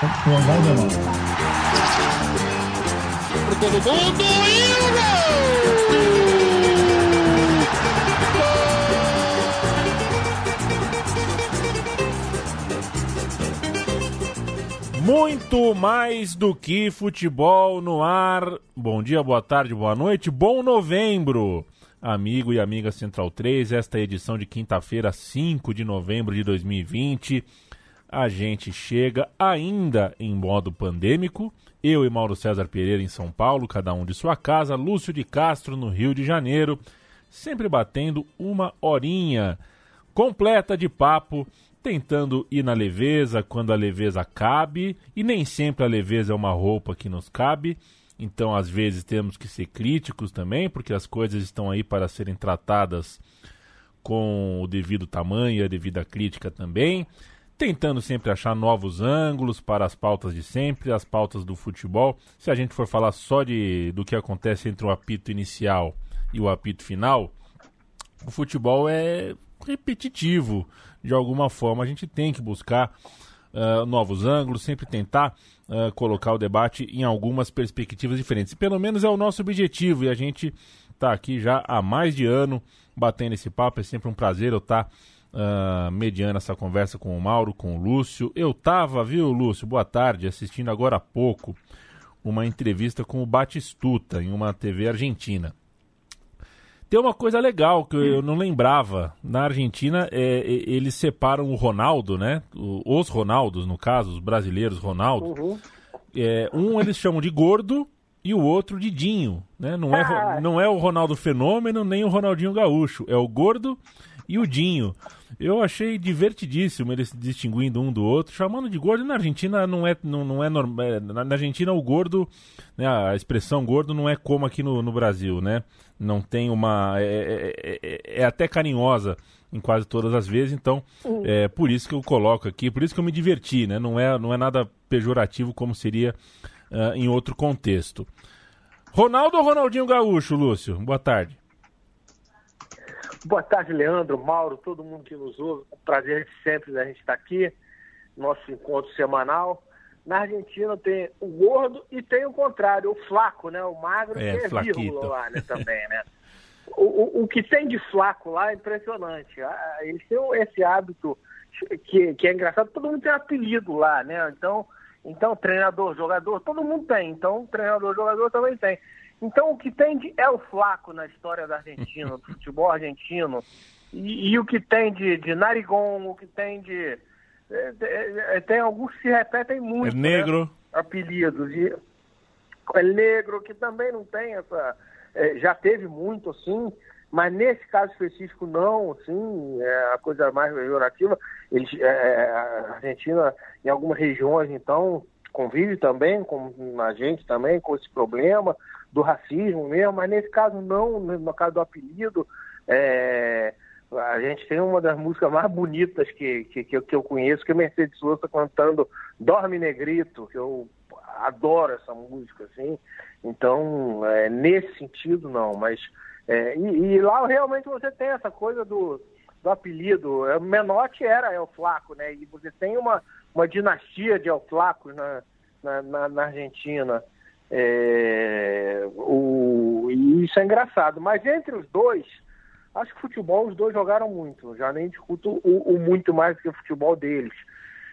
Vai, todo mundo e Muito mais do que futebol no ar. Bom dia, boa tarde, boa noite, bom novembro, amigo e amiga Central 3. Esta é a edição de quinta-feira, 5 de novembro de 2020 a gente chega ainda em modo pandêmico. Eu e Mauro César Pereira em São Paulo, cada um de sua casa, Lúcio de Castro no Rio de Janeiro, sempre batendo uma horinha completa de papo, tentando ir na leveza quando a leveza cabe, e nem sempre a leveza é uma roupa que nos cabe. Então, às vezes, temos que ser críticos também, porque as coisas estão aí para serem tratadas com o devido tamanho e a devida crítica também tentando sempre achar novos ângulos para as pautas de sempre, as pautas do futebol. Se a gente for falar só de, do que acontece entre o apito inicial e o apito final, o futebol é repetitivo de alguma forma. A gente tem que buscar uh, novos ângulos, sempre tentar uh, colocar o debate em algumas perspectivas diferentes. Pelo menos é o nosso objetivo e a gente está aqui já há mais de ano batendo esse papo. É sempre um prazer eu estar. Tá uh, mediando essa conversa com o Mauro, com o Lúcio. Eu tava, viu, Lúcio, boa tarde, assistindo agora há pouco uma entrevista com o Batistuta em uma TV argentina. Tem uma coisa legal que eu não lembrava. Na Argentina, é, eles separam o Ronaldo, né? os Ronaldos, no caso, os brasileiros Ronaldo. Uhum. É, um eles chamam de gordo e o outro de Dinho, né? Não é, ah. não é o Ronaldo Fenômeno nem o Ronaldinho Gaúcho. É o gordo e o Dinho. Eu achei divertidíssimo eles distinguindo um do outro, chamando de gordo. Na Argentina não é, não, não é normal. É, na, Argentina o gordo, né, a expressão gordo não é como aqui no, no Brasil, né? Não tem uma. É, é, é, é até carinhosa em quase todas as vezes, então é por isso que eu coloco aqui, por isso que eu me diverti, né? Não é, não é nada pejorativo como seria uh, em outro contexto. Ronaldo ou Ronaldinho Gaúcho, Lúcio? Boa tarde. Boa tarde, Leandro, Mauro, todo mundo que nos ouve. Um prazer sempre da gente estar aqui, nosso encontro semanal. Na Argentina tem o gordo e tem o contrário, o flaco, né? O magro, é, que é flaquito. vírgula lá né, também, né? O, o, o, que tem de flaco lá é impressionante. Ah, eles têm esse hábito que, que é engraçado, todo mundo tem apelido lá, né? Então, então treinador, jogador, todo mundo tem. Então, treinador, jogador também tem. Então, o que tem de é o flaco na história da Argentina, do futebol argentino, e, e, o que tem de, de narigão, o que tem de. É, é, é tem alguns que se repetem muito. É negro. Né? Apelidos. E, é negro, que também não tem essa. É, já teve muito, assim, mas nesse caso específico não, assim, é a coisa mais pejorativa. Eles, é, a Argentina, em algumas regiões, então, convive também com a gente também com esse problema do racismo mesmo, mas nesse caso não, no caso do apelido, é, a gente tem uma das músicas mais bonitas que, que, que eu conheço, que é Mercedes Sosa cantando Dorme Negrito, que eu adoro essa música, assim. Então, é, nesse sentido, não, mas. É, e, e, lá realmente você tem essa coisa do, do apelido. O Menotti era El Flaco, né? E você tem uma, uma dinastia de El Flacos na, na, na, na Argentina. É, o, e isso é engraçado. Mas entre os dois, acho que futebol os dois jogaram muito. Já nem discuto o, o muito mais do que o futebol deles.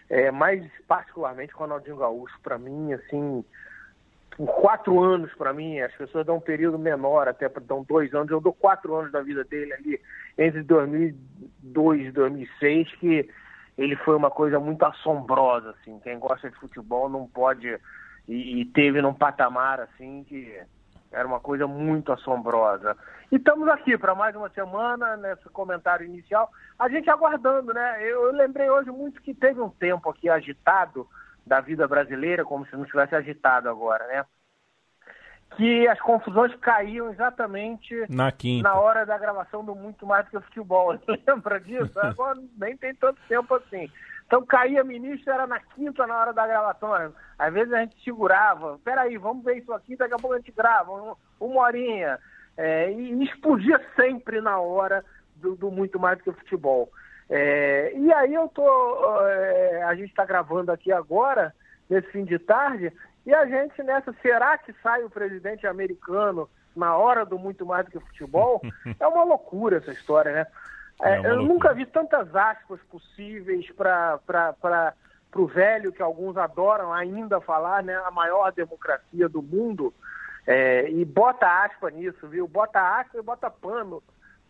É, mas particularmente o Ronaldinho Gaúcho, para mim, assim, quatro anos para mim, as pessoas dão um período menor, até dão dois anos, eu dou quatro anos da vida dele ali, entre 2002 e 2006, que ele foi uma coisa muito assombrosa, assim, quem gosta de futebol não pode e, e, teve num patamar assim que era uma coisa muito assombrosa. E estamos aqui para mais uma semana, nesse comentário inicial, a gente aguardando, né? Eu, eu, lembrei hoje muito que teve um tempo aqui agitado da vida brasileira, como se não estivesse agitado agora, né? Que as confusões caíam exatamente na, quinta. na hora da gravação do Muito Mais do que Futebol. Lembra disso? Agora nem tem tanto tempo assim. Então caía ministro, era na quinta na hora da gravação. Às vezes a gente segurava, peraí, vamos ver isso aqui, daqui a pouco a gente grava, um, uma horinha. É, e explodia sempre na hora do, do muito mais do que o futebol. É, e aí eu tô. É, a gente está gravando aqui agora, nesse fim de tarde, e a gente nessa, será que sai o presidente americano na hora do muito mais do que futebol? é uma loucura essa história, né? É, é eu loucura. nunca vi tantas aspas possíveis para o velho que alguns adoram ainda falar, né? A maior democracia do mundo. É, e bota aspa nisso, viu? Bota aspa e bota pano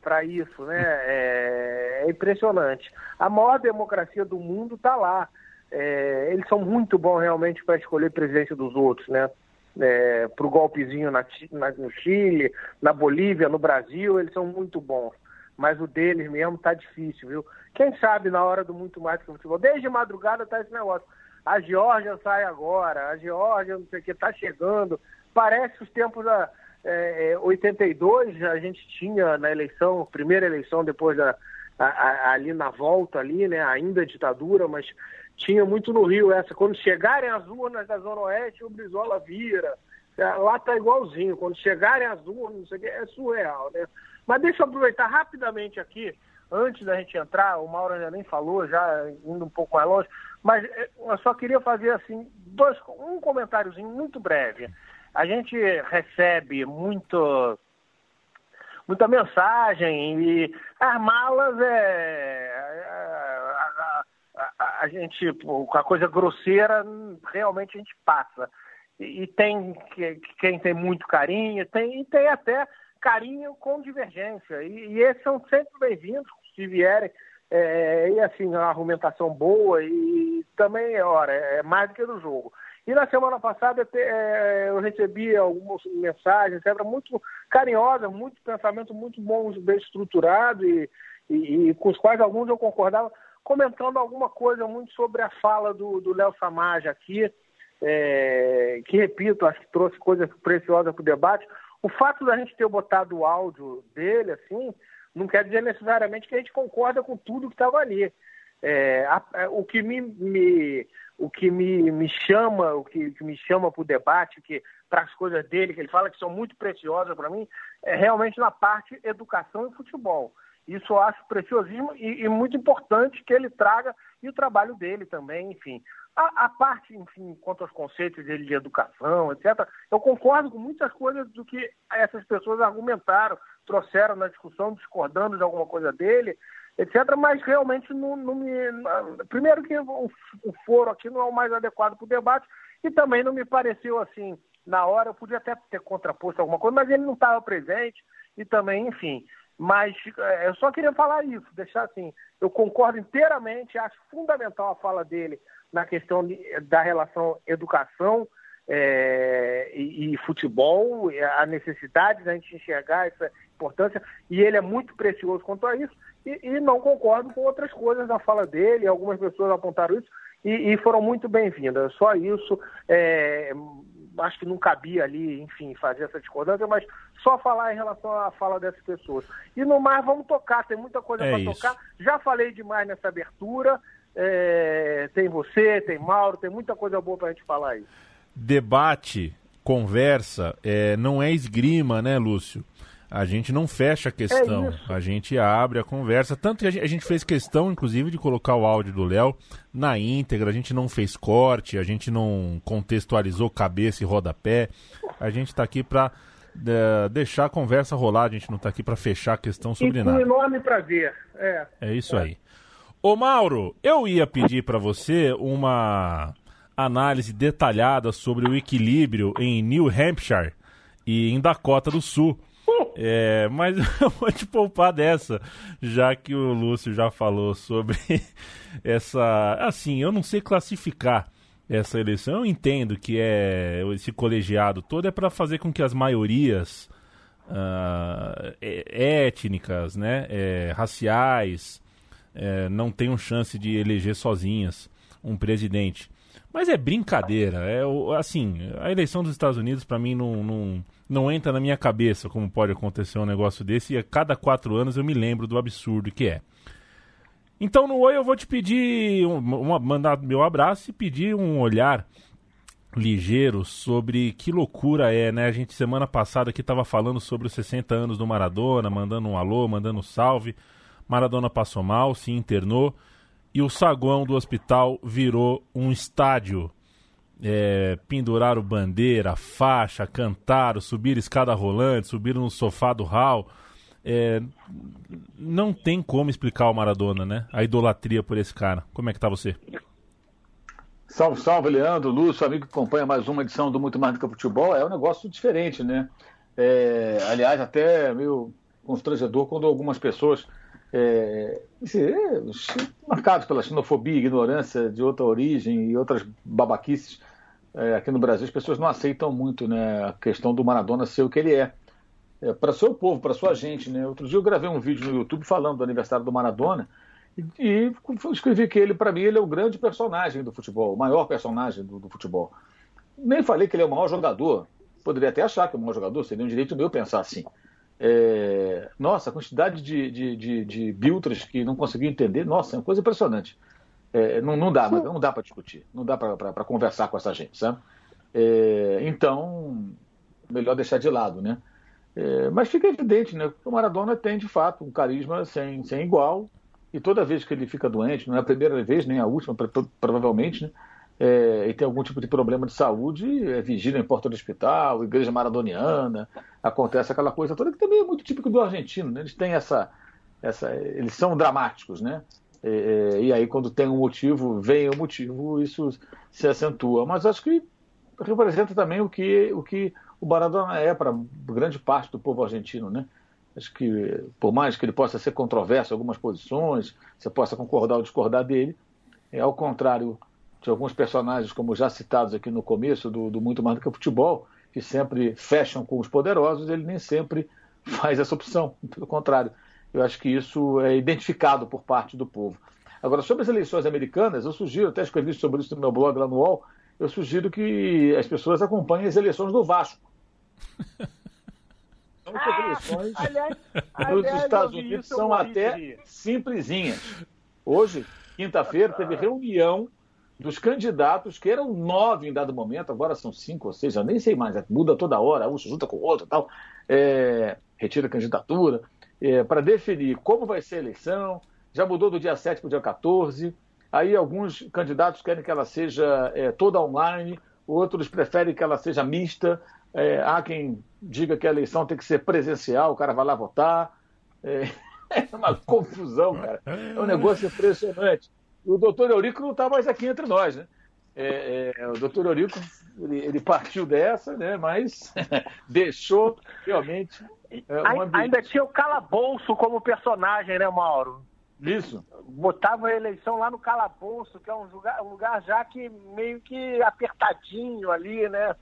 para isso, né? É, é, impressionante. A maior democracia do mundo está lá. É, eles são muito bons realmente para escolher presidente dos outros, né? É, para o golpezinho na, na, no Chile, na Bolívia, no Brasil, eles são muito bons. Mas o deles mesmo tá difícil, viu? Quem sabe na hora do muito mais que futebol. Desde madrugada tá esse negócio. A Geórgia sai agora, a Geórgia, não sei o que, tá chegando. Parece os tempos da é, 82, a gente tinha na eleição, primeira eleição depois da, a, a, ali na volta ali, né? Ainda ditadura, mas tinha muito no Rio essa. Quando chegarem as urnas da Zona Oeste, o Brizola vira. É, lá tá igualzinho. Quando chegarem as urnas, não sei o que, é surreal, né? Mas deixa eu aproveitar rapidamente aqui, antes da gente entrar, o Mauro ainda nem falou, já indo um pouco mais longe, mas é, eu só queria fazer assim, dois, um comentáriozinho muito breve. A gente recebe muito muita mensagem e as malas é, a, a, gente, com a coisa grosseira, realmente a gente passa. E, e tem que, quem tem muito carinho, tem, e tem até carinho com divergência. E, e esses são sempre bem-vindos, se vierem. É, e assim, uma argumentação boa e também, ora, é mais do que do jogo. E na semana passada é, eu recebi algumas mensagens, sempre muito carinhosas, muito pensamento muito bons, bem estruturado e, e, e, com os quais alguns eu concordava comentando alguma coisa muito sobre a fala do Léo Samaja aqui, é, que, repito, acho que trouxe coisas preciosas para o debate. O fato da gente ter botado o áudio dele, assim, não quer dizer necessariamente que a gente concorda com tudo que estava ali. É, a, a, é, o que me, me, o que me, me chama, o que, que me chama para o debate, que para as coisas dele, que ele fala que são muito preciosas para mim, é realmente na parte educação e futebol. Isso eu acho preciosismo e, e, muito importante que ele traga e o trabalho dele também, enfim. A, a, parte, enfim, quanto aos conceitos dele de educação, etc., eu concordo com muitas coisas do que essas pessoas argumentaram, trouxeram na discussão, discordando de alguma coisa dele, etc., mas realmente não, não me. Primeiro que o, o foro aqui não é o mais adequado para o debate, e também não me pareceu assim. Na hora eu podia até ter contraposto alguma coisa, mas ele não estava presente, e também, enfim. Mas é, eu só queria falar isso, deixar assim, eu concordo inteiramente, acho fundamental a fala dele na questão da relação educação é, e, e, futebol, a necessidade da gente enxergar essa importância, e ele é muito precioso quanto a isso, e, e não concordo com outras coisas da fala dele, algumas pessoas apontaram isso, e, e foram muito bem-vindas. Só isso, é, acho que não cabia ali, enfim, fazer essa discordância, mas só falar em relação à fala dessas pessoas. E no mais, vamos tocar, tem muita coisa é para tocar. Já falei demais nessa abertura. É, tem você, tem Mauro, tem muita coisa boa para a gente falar aí. Debate, conversa, é, não é esgrima, né, Lúcio? A gente não fecha a questão, é a gente abre a conversa. Tanto que a gente, a gente, fez questão, inclusive, de colocar o áudio do Léo na íntegra, a gente não fez corte, a gente não contextualizou cabeça e rodapé. A gente está aqui para é, deixar a conversa rolar, a gente não está aqui para fechar a questão sobre e nada. Com enorme prazer. É, é isso é. aí. Ô Mauro, eu ia pedir para você uma análise detalhada sobre o equilíbrio em New Hampshire e em Dakota do Sul é, mas eu vou te poupar dessa, já que o Lúcio já falou sobre essa. Assim, eu não sei classificar essa eleição. Eu entendo que é esse colegiado todo é para fazer com que as maiorias uh, étnicas, né, é, raciais, é, não tenham chance de eleger sozinhas um presidente. Mas é brincadeira. É assim, a eleição dos Estados Unidos para mim não, não não entra na minha cabeça como pode acontecer um negócio desse e a cada quatro anos eu me lembro do absurdo que é. Então no Oi eu vou te pedir, uma, mandar meu abraço e pedir um olhar ligeiro sobre que loucura é, né? A gente semana passada aqui estava falando sobre os 60 anos do Maradona, mandando um alô, mandando um salve. Maradona passou mal, se internou e o saguão do hospital virou um estádio é, penduraram bandeira, faixa, cantaram, subiram escada rolante, subiram no sofá do hall. É, não tem como explicar o Maradona, né? A idolatria por esse cara. Como é que tá você? Salve, salve, Leandro, Lúcio, amigo que acompanha mais uma edição do Muito Mais do que Futebol. É um negócio diferente, né? É, aliás, até meio constrangedor quando algumas pessoas é, marcados pela xenofobia, ignorância de outra origem e outras babaquices é, aqui no Brasil, as pessoas não aceitam muito né, a questão do Maradona ser o que ele é. é para seu povo, para sua gente. Né? Outro dia eu gravei um vídeo no YouTube falando do aniversário do Maradona e, e escrevi que ele, para mim, ele é o grande personagem do futebol, o maior personagem do, do futebol. Nem falei que ele é o maior jogador. Poderia até achar que é o maior jogador, seria um direito meu pensar assim. É, nossa, a quantidade de, de, de, de biltras que não conseguiu entender, nossa, é uma coisa impressionante. É, não, não dá, não dá para discutir, não dá para conversar com essa gente, sabe? É, então, melhor deixar de lado, né? É, mas fica evidente, né? Que o Maradona tem, de fato, um carisma sem, sem igual, e toda vez que ele fica doente, não é a primeira vez, nem a última, provavelmente, né? é, e tem algum tipo de problema de saúde, é vigília em porta do hospital, igreja maradoniana, acontece aquela coisa toda que também é muito típico do argentino, né? Eles têm essa, essa, eles são dramáticos, né? É, é, e aí quando tem um motivo, vem o um motivo, isso se acentua. Mas acho que representa também o que o que o Maradona é para grande parte do povo argentino, né? Acho que por mais que ele possa ser controverso em algumas posições, você possa concordar ou discordar dele, é ao contrário de alguns personagens, como já citados aqui no começo, do, do Muito Mais do que Futebol, que sempre fecham com os poderosos, ele nem sempre faz essa opção. Pelo contrário, eu acho que isso é identificado por parte do povo. Agora, sobre as eleições americanas, eu sugiro, até escrevi sobre isso no meu blog lá no UOL, eu sugiro que as pessoas acompanhem as eleições do Vasco. Então, as eleições ah, nos Estados Unidos são até simplesinhas. Hoje, quinta-feira, teve reunião dos candidatos, que eram nove em dado momento, agora são cinco ou seis, já nem sei mais, muda toda hora, um se junta com o outro tal, é, retira a candidatura, é, para definir como vai ser a eleição, já mudou do dia 7 para o dia 14, aí alguns candidatos querem que ela seja é, toda online, outros preferem que ela seja mista, é, há quem diga que a eleição tem que ser presencial, o cara vai lá votar, é, é uma confusão, cara, é um negócio impressionante o doutor Eurico não está mais aqui entre nós, né? É, é, o doutor Eurico ele, ele, partiu dessa, né? Mas deixou realmente. É, um Ainda tinha o calabouço como personagem, né, Mauro? Isso. Botava a eleição lá no calabouço, que é um lugar, um lugar já que meio que apertadinho ali, né?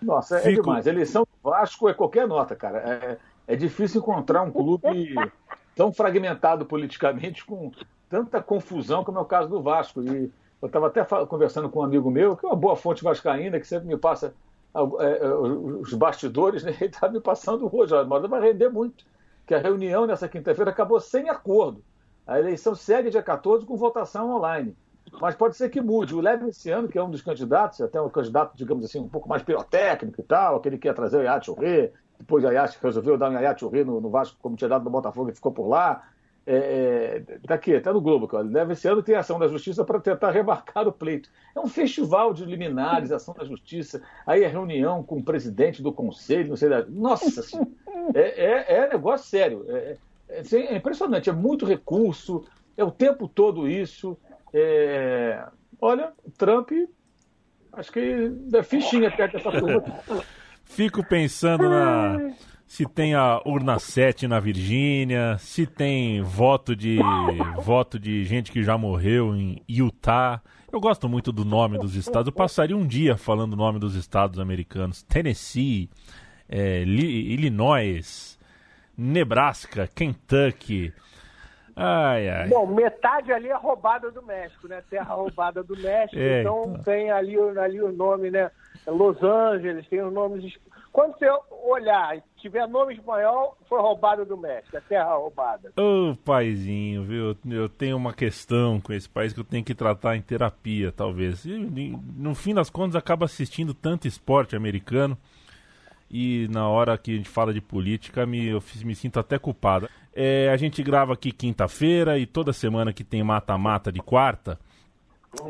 Nossa, é Fico... demais. A eleição do Vasco é qualquer nota, cara. É, é difícil encontrar um clube tão fragmentado politicamente com tanta confusão como é o caso do Vasco. E eu estava até conversando com um amigo meu, que é uma boa fonte vascaína, que sempre me passa é, é, os bastidores, né? ele está me passando hoje, mas vai render muito, que a reunião nessa quinta-feira acabou sem acordo. A eleição segue dia 14 com votação online. Mas pode ser que mude. O Leve esse ano, que é um dos candidatos, até um candidato, digamos assim, um pouco mais pirotécnico e tal, aquele que ia trazer o Churré, depois a Iate resolveu dar um Churré no, no Vasco, como tinha dado no Botafogo, e ficou por lá é, é, daqui, até no Globo, que deve esse ano ter ação da justiça para tentar remarcar o pleito. É um festival de liminares, ação da justiça, aí é reunião com o presidente do conselho, não sei da. Nossa senhora, é, é, é negócio sério. É, é, é, impressionante, é muito recurso, é o tempo todo isso. É, olha, Trump, acho que é fichinha perto dessa turma. Fico pensando na se tem a urna 7 na Virgínia, se tem voto de voto de gente que já morreu em Utah. Eu gosto muito do nome dos estados. Eu passaria um dia falando o nome dos estados americanos: Tennessee, é, Illinois, Nebraska, Kentucky. Ai, ai. Bom, metade ali é roubada do México, né? Terra roubada do México. É, então, então tem ali, ali o nome, né? Los Angeles, tem os nomes quando você olhar e tiver nome espanhol, foi roubado do México, é terra roubada. Ô, oh, paizinho, viu? Eu tenho uma questão com esse país que eu tenho que tratar em terapia, talvez. E, no fim das contas, acaba assistindo tanto esporte americano e na hora que a gente fala de política, me, eu me sinto até culpado. É, a gente grava aqui quinta-feira e toda semana que tem mata-mata de quarta,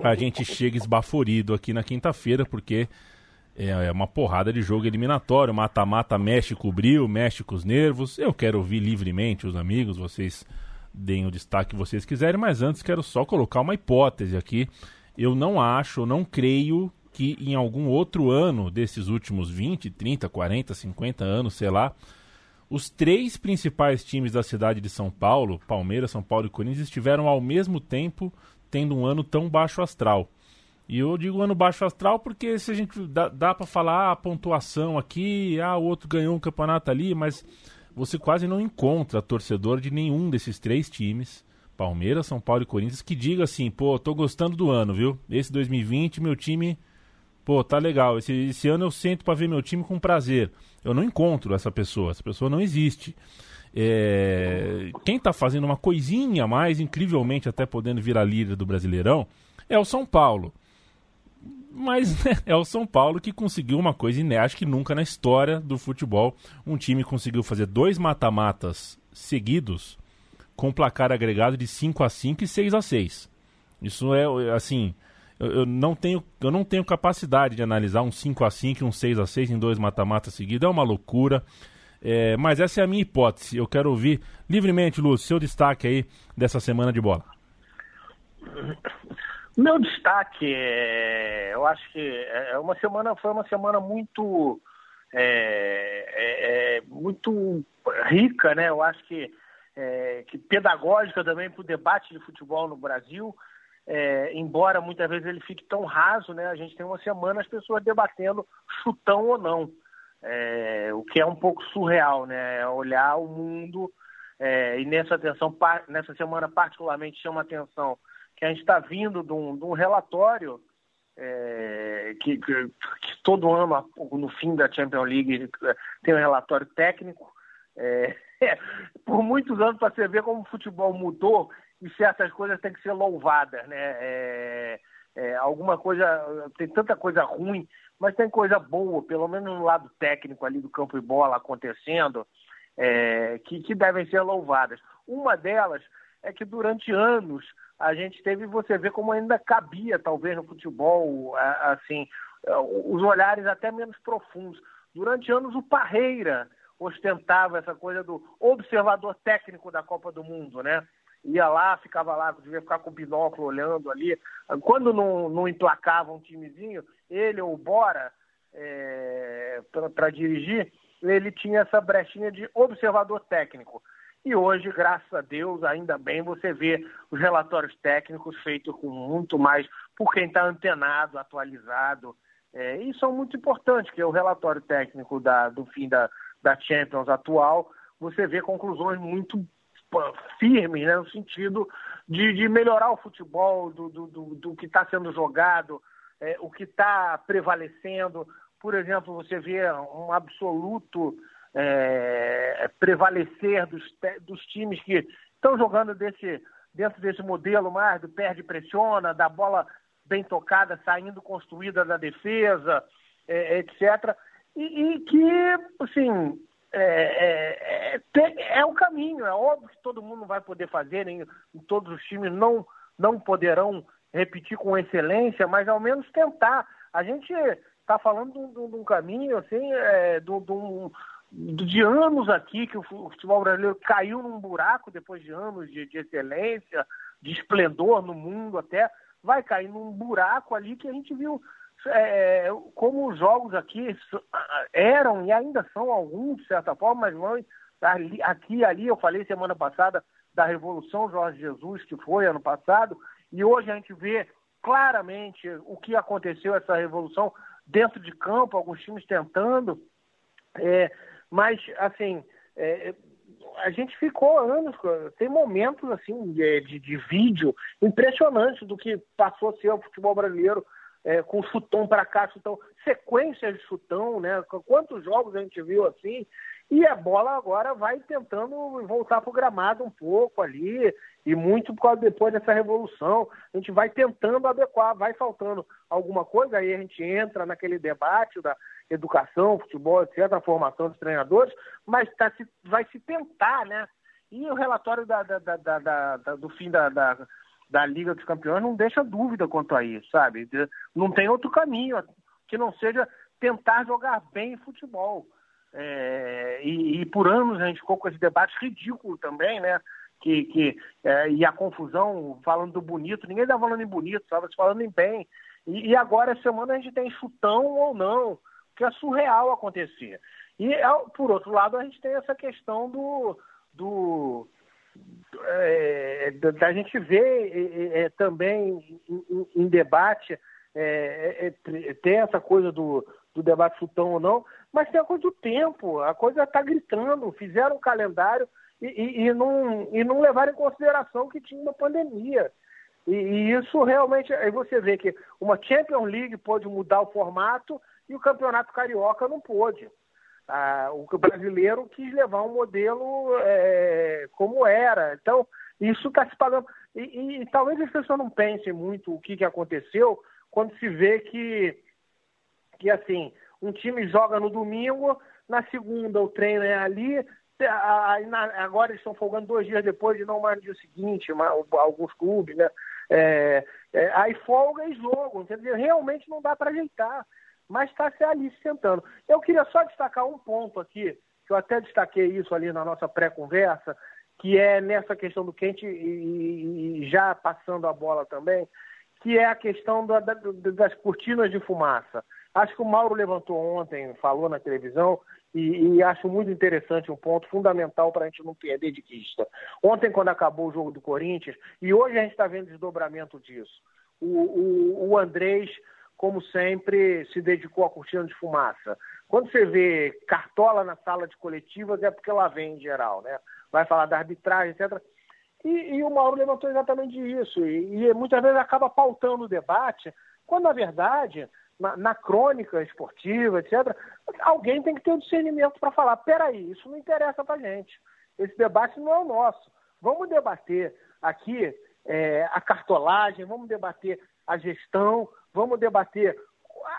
a gente chega esbaforido aqui na quinta-feira, porque é, é uma porrada de jogo eliminatório. Mata-mata mexe brilho, mexe com os nervos. Eu quero ouvir livremente os amigos, vocês deem o destaque que vocês quiserem, mas antes quero só colocar uma hipótese aqui. Eu não acho, não creio que em algum outro ano desses últimos 20, 30, 40, 50 anos, sei lá, os três principais times da cidade de São Paulo, Palmeiras, São Paulo e Corinthians, estiveram ao mesmo tempo tendo um ano tão baixo astral. E eu digo ano baixo astral porque se a gente dá, dá para falar ah, pontuação aqui, ah, o outro ganhou um campeonato ali, mas você quase não encontra torcedor de nenhum desses três times, Palmeiras, São Paulo e Corinthians, que diga assim, pô, tô gostando do ano, viu? Esse 2020 meu time, pô, tá legal. Esse, esse ano eu sento para ver meu time com prazer. Eu não encontro essa pessoa, essa pessoa não existe. É... Quem está fazendo uma coisinha a mais, incrivelmente até podendo virar líder do Brasileirão, é o São Paulo mas né, é o São Paulo que conseguiu uma coisa inédita, acho que nunca na história do futebol um time conseguiu fazer dois mata-matas seguidos com placar agregado de 5 a 5 e 6 a 6. Isso é assim, eu, eu, não tenho eu não tenho capacidade de analisar um 5 a 5 e um 6 a 6 em dois mata-matas seguidos, é uma loucura. É, mas essa é a minha hipótese. Eu quero ouvir livremente, Lúcio, seu destaque aí dessa semana de bola. Meu destaque, é, eu acho que é, é uma semana foi uma semana muito é, é, é muito rica, né? Eu acho que é, que pedagógica também para o debate de futebol no Brasil. embora muitas vezes ele fique tão raso, né? A gente tem uma semana as pessoas debatendo chutão ou não, o que é um pouco surreal, né? Olhar o mundo e nessa atenção nessa semana particularmente chama atenção que a gente está vindo de um, de um relatório é, que, que, que, todo ano, no fim da Champions League, tem um relatório técnico. É, por muitos anos, para você ver como o futebol mudou e certas coisas têm que ser louvadas. Né? É, é, alguma coisa, tem tanta coisa ruim, mas tem coisa boa, pelo menos no lado técnico ali do campo e bola acontecendo, é, que, que devem ser louvadas. Uma delas é que durante anos a gente teve, você vê como ainda cabia, talvez, no futebol, assim, os olhares até menos profundos. Durante anos, o Parreira ostentava essa coisa do observador técnico da Copa do Mundo, né? Ia lá, ficava lá, devia ficar com o binóculo olhando ali. Quando não, não emplacava um timezinho, ele ou Bora, é, para dirigir, ele tinha essa brechinha de observador técnico. E hoje, graças a Deus, ainda bem, você vê os relatórios técnicos feitos com muito mais por quem está antenado, atualizado. É, e são muito importantes, que é o relatório técnico da, do fim da, da Champions atual, você vê conclusões muito firmes, né, no sentido de, de melhorar o futebol, do, do, do, do que está sendo jogado, é, o que está prevalecendo. Por exemplo, você vê um absoluto é, prevalecer dos, dos times que estão jogando desse, dentro desse modelo mais do perde pressiona, da bola bem tocada saindo construída da defesa, é, etc. E, e, que, assim, é, é, é, é, o caminho. É óbvio que todo mundo vai poder fazer, nem todos os times não, não poderão repetir com excelência, mas ao menos tentar. A gente está falando de, um caminho, assim, é, de um de anos aqui que o futebol brasileiro caiu num buraco depois de anos de, de excelência, de esplendor no mundo até, vai cair num buraco ali que a gente viu é, como os jogos aqui eram e ainda são alguns, de certa forma, mas vão aqui e ali, eu falei semana passada da Revolução Jorge Jesus, que foi ano passado, e hoje a gente vê claramente o que aconteceu essa revolução dentro de campo, alguns times tentando, é, mas, assim, é, a gente ficou anos, tem momentos, assim, de, de, de, vídeo impressionantes do que passou a ser o futebol brasileiro é, com chutão para cá, chutão, sequências de chutão, né? Quantos jogos a gente viu assim? E a bola agora vai tentando voltar para o gramado um pouco ali, e muito depois dessa revolução. A gente vai tentando adequar, vai faltando alguma coisa, aí a gente entra naquele debate da educação, futebol, etc., a formação dos treinadores, mas tá se, vai se tentar, né? E o relatório da, da, da, do fim da, da Liga dos Campeões não deixa dúvida quanto a isso, sabe? Não tem outro caminho que não seja tentar jogar bem futebol. É, e, e, por anos a gente ficou com esse debate ridículo também, né? Que, que, é, e a confusão falando do bonito, ninguém estava falando em bonito, estava falando em bem. E, e, agora, essa semana, a gente tem chutão ou não, que é surreal acontecer. E, por outro lado, a gente tem essa questão do. do é, da gente ver é, também em, em debate é, ter essa coisa do, do debate chutão ou não, mas tem a coisa do tempo, a coisa está gritando, fizeram um calendário e, e, e, não, e não levaram em consideração que tinha uma pandemia. E, e, isso realmente, aí você vê que uma Champions League pode mudar o formato e o Campeonato Carioca não pôde. Ah, o brasileiro quis levar um modelo é, como era. Então, isso está se pagando. E, e, talvez as pessoas não pensem muito o que, que aconteceu quando se vê que, que assim, um time joga no domingo, na segunda o treino é ali, agora eles estão folgando dois dias depois de não mais no dia seguinte, alguns clubes, né? É, é, aí folga e jogo, entendeu? Realmente não dá para ajeitar, mas está se ali sentando. Eu queria só destacar um ponto aqui, que eu até destaquei isso ali na nossa pré-conversa, que é nessa questão do quente e, e, já passando a bola também, que é a questão da, da, das cortinas de fumaça. Acho que o Mauro levantou ontem, falou na televisão, e, e acho muito interessante um ponto fundamental para a gente não perder de vista. Ontem, quando acabou o jogo do Corinthians, e hoje a gente está vendo desdobramento disso, o, o, o Andrés, como sempre, se dedicou à cortina de fumaça. Quando você vê cartola na sala de coletivas, é porque ela vem em geral, né? Vai falar da arbitragem, etc. E, e, o Mauro levantou exatamente isso. E, e, muitas vezes acaba pautando o debate, quando na verdade na, na crônica esportiva, etc., alguém tem que ter o discernimento para falar: peraí, isso não interessa para gente. Esse debate não é o nosso. Vamos debater aqui é, a cartolagem, vamos debater a gestão, vamos debater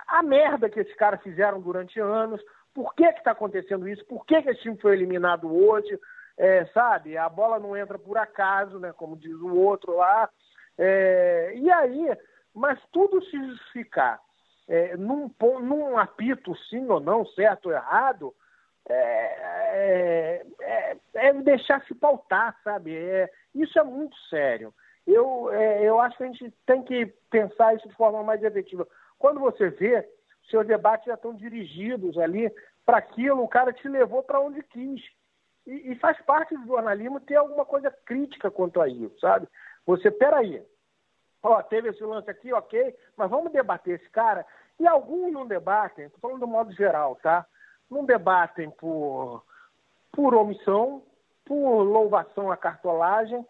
a, a merda que esses caras fizeram durante anos, por que está acontecendo isso, por que, que esse time foi eliminado hoje, é, sabe? A bola não entra por acaso, né, como diz o outro lá. É, e aí, mas tudo se justificar é, num, num apito sim ou não, certo ou errado, é, é, é deixar se pautar, sabe? É, isso é muito sério. Eu, é, eu acho que a gente tem que pensar isso de forma mais efetiva. Quando você vê, seus debates já estão dirigidos ali para aquilo, o cara te levou para onde quis. E, e, faz parte do jornalismo ter alguma coisa crítica quanto a isso, sabe? Você, peraí, ó, teve esse lance aqui, ok, mas vamos debater esse cara. E alguns não debatem, estou falando do modo geral, tá? Não debatem por, por omissão, por louvação à cartolagem,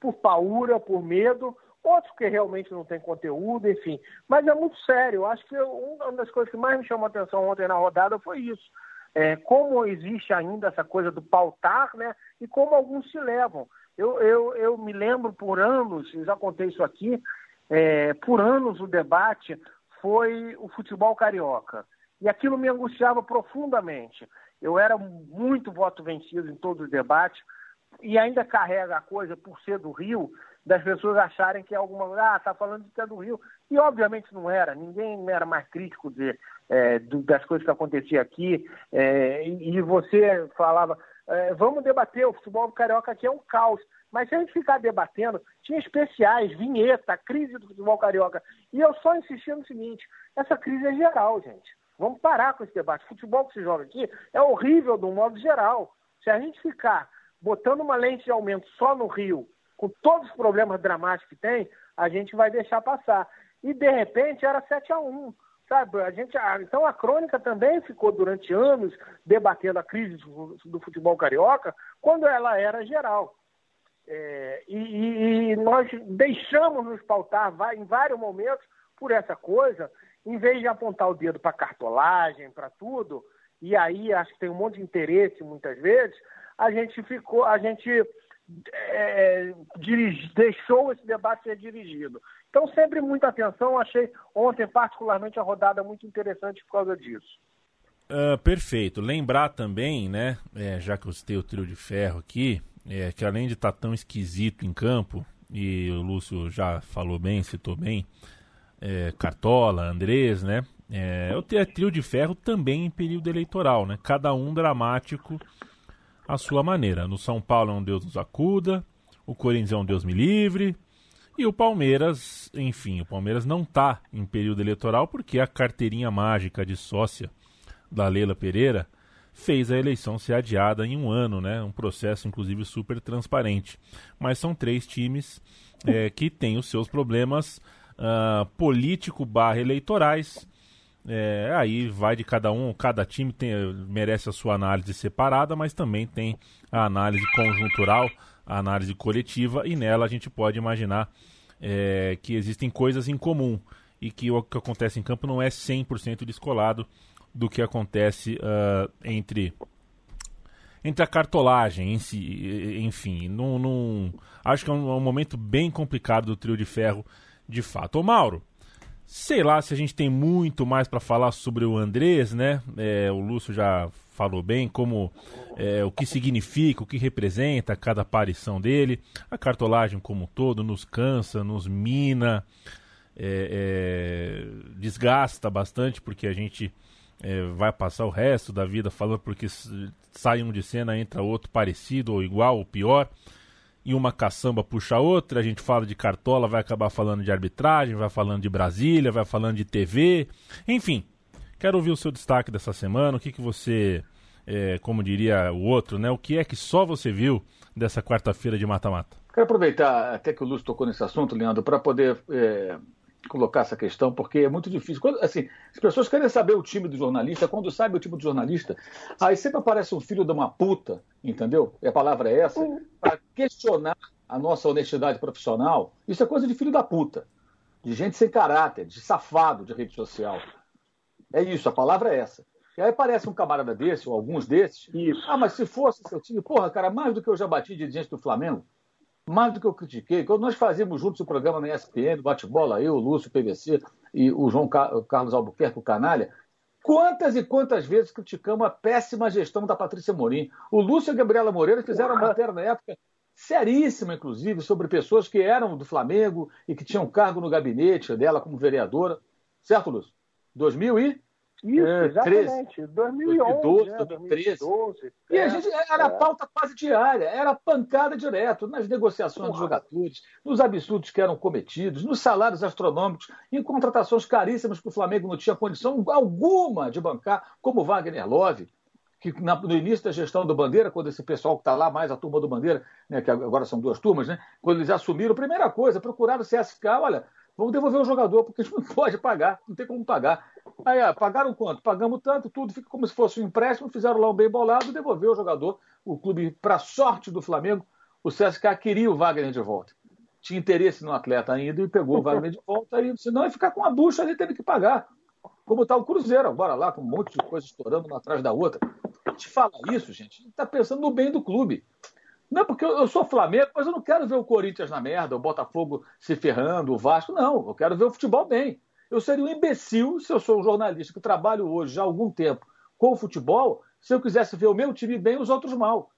por paura, por medo, outros que realmente não têm conteúdo, enfim. Mas é muito sério. Eu acho que uma das coisas que mais me chamou a atenção ontem na rodada foi isso. É, como existe ainda essa coisa do pautar, né? E como alguns se levam. Eu, eu, eu me lembro por anos, já contei isso aqui, é, por anos o debate foi o futebol carioca. E aquilo me angustiava profundamente. Eu era muito voto vencido em todos os debates e ainda carrega a coisa, por ser do Rio, das pessoas acharem que é alguma. Ah, está falando de que é do Rio. E obviamente não era. Ninguém era mais crítico de, é, das coisas que aconteciam aqui. É, e, você falava, é, vamos debater, o futebol carioca aqui é um caos. Mas se a gente ficar debatendo, tinha especiais, vinheta, crise do futebol carioca. E eu só insisti no seguinte: essa crise é geral, gente. Vamos parar com esse debate. O futebol que se joga aqui é horrível de um modo geral. Se a gente ficar botando uma lente de aumento só no Rio, com todos os problemas dramáticos que tem, a gente vai deixar passar. E de repente era 7 a 1 sabe? A gente, então a crônica também ficou durante anos debatendo a crise do futebol carioca, quando ela era geral. É, e, e, nós deixamos nos pautar em vários momentos por essa coisa, em vez de apontar o dedo para cartolagem, para tudo, e aí acho que tem um monte de interesse muitas vezes, a gente ficou, a gente é, dirige, deixou esse debate ser dirigido. Então, sempre muita atenção, achei ontem particularmente a rodada muito interessante por causa disso. Uh, perfeito. Lembrar também, né, é, já que eu citei o trio de ferro aqui, é, que além de estar tá tão esquisito em campo, e o Lúcio já falou bem, citou bem, é, Cartola, Andrés, né? É, o trio de ferro também em período eleitoral, né? Cada um dramático à sua maneira. No São Paulo é um Deus nos acuda, o Corinthians é um Deus me livre, e o Palmeiras, enfim, o Palmeiras não está em período eleitoral porque a carteirinha mágica de sócia da Leila Pereira fez a eleição ser adiada em um ano, né? Um processo, inclusive, super transparente. Mas são três times é, que têm os seus problemas uh, político barra eleitorais. É, aí vai de cada um, cada time tem, merece a sua análise separada, mas também tem a análise conjuntural, análise coletiva, e nela a gente pode imaginar é, que existem coisas em comum e que o que acontece em campo não é 100% descolado do que acontece uh, entre entre a cartolagem em si, enfim, num, num, acho que é um, é um, momento bem complicado do trio de ferro, de fato. Ô Mauro, sei lá se a gente tem muito mais para falar sobre o Andrés, né? É, o Lúcio já falou bem como é, o que significa, o que representa cada aparição dele. A cartolagem como um todo nos cansa, nos mina, é, é desgasta bastante porque a gente é, vai passar o resto da vida falando porque sai um de cena, entra outro parecido ou igual ou pior, e uma caçamba puxa a outra, a gente fala de cartola, vai acabar falando de arbitragem, vai falando de Brasília, vai falando de TV, enfim. Quero ouvir o seu destaque dessa semana, o que, que você, é, como diria o outro, né? O que é que só você viu dessa quarta-feira de mata-mata? Quero aproveitar até que o Lúcio tocou nesse assunto, Leandro, para poder é, colocar essa questão, porque é muito difícil. Quando, assim, as pessoas querem saber o time do jornalista, quando sabe o time do jornalista, aí sempre aparece um filho de uma puta, entendeu? E a palavra é essa, para questionar a nossa honestidade profissional. Isso é coisa de filho da puta, de gente sem caráter, de safado de rede social. É isso, a palavra é essa. E aí aparece um camarada desse, ou alguns desses, e, ah, mas se fosse seu time, porra, cara, mais do que eu já bati de gente do Flamengo, mais do que eu critiquei, quando nós fazíamos juntos o programa na ESPN, bate-bola, eu, o Lúcio, o PVC e o João Carlos Albuquerque, o Canalha, quantas e quantas vezes criticamos a péssima gestão da Patrícia Morim. O Lúcio e a Gabriela Moreira fizeram uma matéria na época seríssima, inclusive, sobre pessoas que eram do Flamengo e que tinham cargo no gabinete dela como vereadora. Certo, Lúcio? 2000 e... Isso, é, exatamente. 2011, 2012, 2013. 2012, e a gente era é. pauta quase diária, era pancada direto nas negociações dos jogadores, nos absurdos que eram cometidos, nos salários astronômicos, em contratações caríssimas que o Flamengo não tinha condição alguma de bancar, como Wagner Love, que no início da gestão do Bandeira, quando esse pessoal que está lá, mais a turma do Bandeira, né, que agora são duas turmas, né, quando eles assumiram, primeira coisa, procuraram o CSK, olha, vamos devolver o jogador, porque a gente não pode pagar, não tem como pagar. Aí, ah, pagaram quanto? Pagamos tanto, tudo fica como se fosse um empréstimo, fizeram lá um bem bolado, devolveu o jogador. O clube, para sorte do Flamengo, o CSK queria o Wagner de volta. Tinha interesse no atleta ainda e pegou o Wagner de volta, e senão ia ficar com a bucha ali, teve que pagar. Como está o Cruzeiro agora lá, com um monte de coisa estourando uma atrás da outra. A gente fala isso, gente, a gente está pensando no bem do clube. Não, porque eu sou Flamengo, mas eu não quero ver o Corinthians na merda, o Botafogo se ferrando, o Vasco, não. Eu quero ver o futebol bem. Eu seria um imbecil se eu sou um jornalista que trabalho hoje já há algum tempo com o futebol, se eu quisesse ver o meu time bem e os outros mal.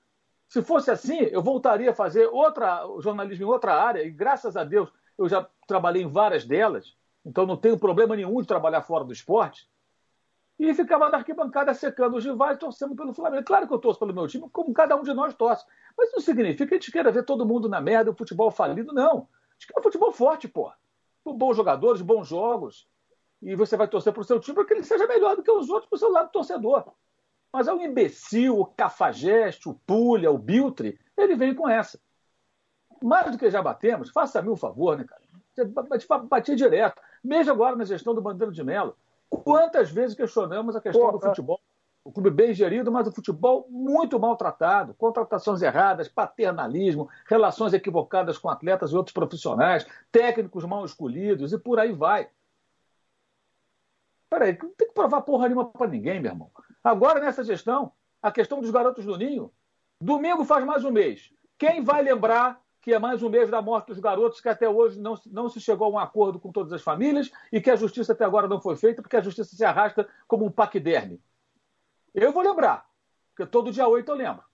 Se fosse assim, eu voltaria a fazer outra jornalismo em outra área, e graças a Deus eu já trabalhei em várias delas, então não tenho problema nenhum de trabalhar fora do esporte. E ficava na arquibancada secando os rivais, torcendo pelo Flamengo. Claro que eu torço pelo meu time, como cada um de nós torce. Mas não significa que a gente queira ver todo mundo na merda, o futebol falido, não. A gente quer um futebol forte, pô com bons jogadores, bons jogos, e você vai torcer para o seu time para que ele seja melhor do que os outros para o seu lado torcedor. Mas é o imbecil, o cafajeste, o pulha, o biltre, ele vem com essa. Mais do que já batemos, faça-me um favor, né, cara? Bati direto. Mesmo agora na gestão do Bandeiro de Melo. Quantas vezes questionamos a questão Pô, do futebol? o clube bem gerido, mas o futebol muito maltratado, contratações erradas, paternalismo, relações equivocadas com atletas e outros profissionais, técnicos mal escolhidos e por aí vai. Peraí, não tem que provar porra nenhuma para ninguém, meu irmão. Agora, nessa gestão, a questão dos garotos do Ninho, domingo faz mais um mês. Quem vai lembrar que é mais um mês da morte dos garotos, que até hoje não, não se chegou a um acordo com todas as famílias e que a justiça até agora não foi feita, porque a justiça se arrasta como um paquiderme. Eu vou lembrar, porque todo dia 8 eu lembro.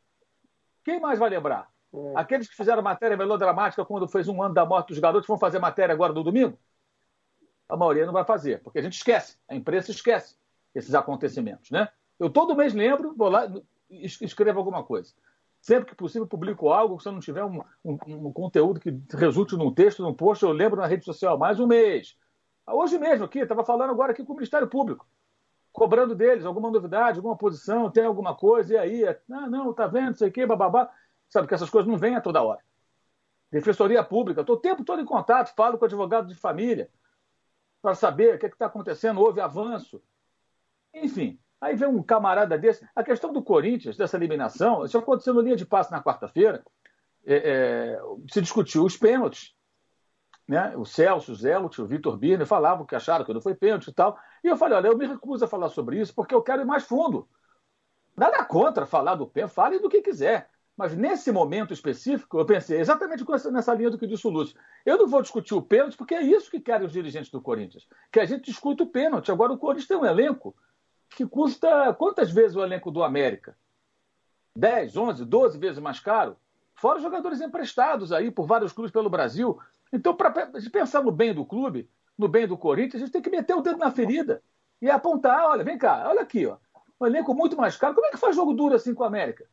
Quem mais vai lembrar? É. Aqueles que fizeram matéria melodramática quando fez um ano da morte dos garotos vão fazer matéria agora no domingo? A maioria não vai fazer, porque a gente esquece, a imprensa esquece esses acontecimentos, né? Eu todo mês lembro, vou lá e escrevo alguma coisa. Sempre que possível publico algo, se eu não tiver um, um, um conteúdo que resulte num texto, num post, eu lembro na rede social mais um mês. Hoje mesmo aqui, estava falando agora aqui com o Ministério Público, cobrando deles alguma novidade, alguma posição, tem alguma coisa, e aí, ah, não, tá vendo, sei o quê, bababá. Sabe que essas coisas não vêm a toda hora. Defensoria Pública, estou o tempo todo em contato, falo com advogado de família, para saber o que é está acontecendo, houve avanço. Enfim, aí vem um camarada desse. A questão do Corinthians, dessa eliminação, isso aconteceu no linha de passe na quarta-feira, é, é, se discutiu os pênaltis. Né? O Celso, o Zelt, o Vitor Birner falavam que acharam que não foi pênalti e tal. E eu falei, olha, eu me recuso a falar sobre isso porque eu quero ir mais fundo. Nada contra falar do pênalti, fale do que quiser. Mas nesse momento específico, eu pensei exatamente nessa linha do que disse o Lúcio. Eu não vou discutir o pênalti, porque é isso que querem os dirigentes do Corinthians. Que a gente discute o pênalti. Agora o Corinthians tem um elenco que custa quantas vezes o elenco do América? 10, 11, 12 vezes mais caro? Fora jogadores emprestados aí por vários clubes pelo Brasil. Então, para pensar no bem do clube, no bem do Corinthians, a gente tem que meter o dedo na ferida e apontar: olha, vem cá, olha aqui, ó. Um elenco muito mais caro. Como é que faz jogo duro assim com o América?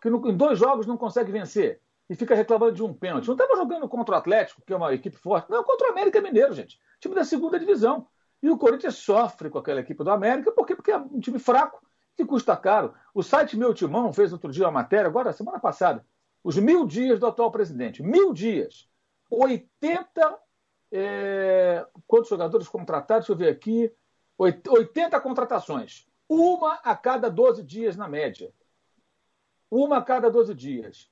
Que em dois jogos não consegue vencer e fica reclamando de um pênalti. Não estava jogando contra o Atlético, que é uma equipe forte. Não, contra o América Mineiro, gente. Time da segunda divisão. E o Corinthians sofre com aquela equipe do América, por quê? Porque é um time fraco que custa caro. O site Meu Timão fez outro dia uma matéria, agora, semana passada, os mil dias do atual presidente. Mil dias. 80. É... Quantos jogadores contratados? Deixa eu ver aqui. 80 contratações. Uma a cada 12 dias, na média. Uma a cada 12 dias.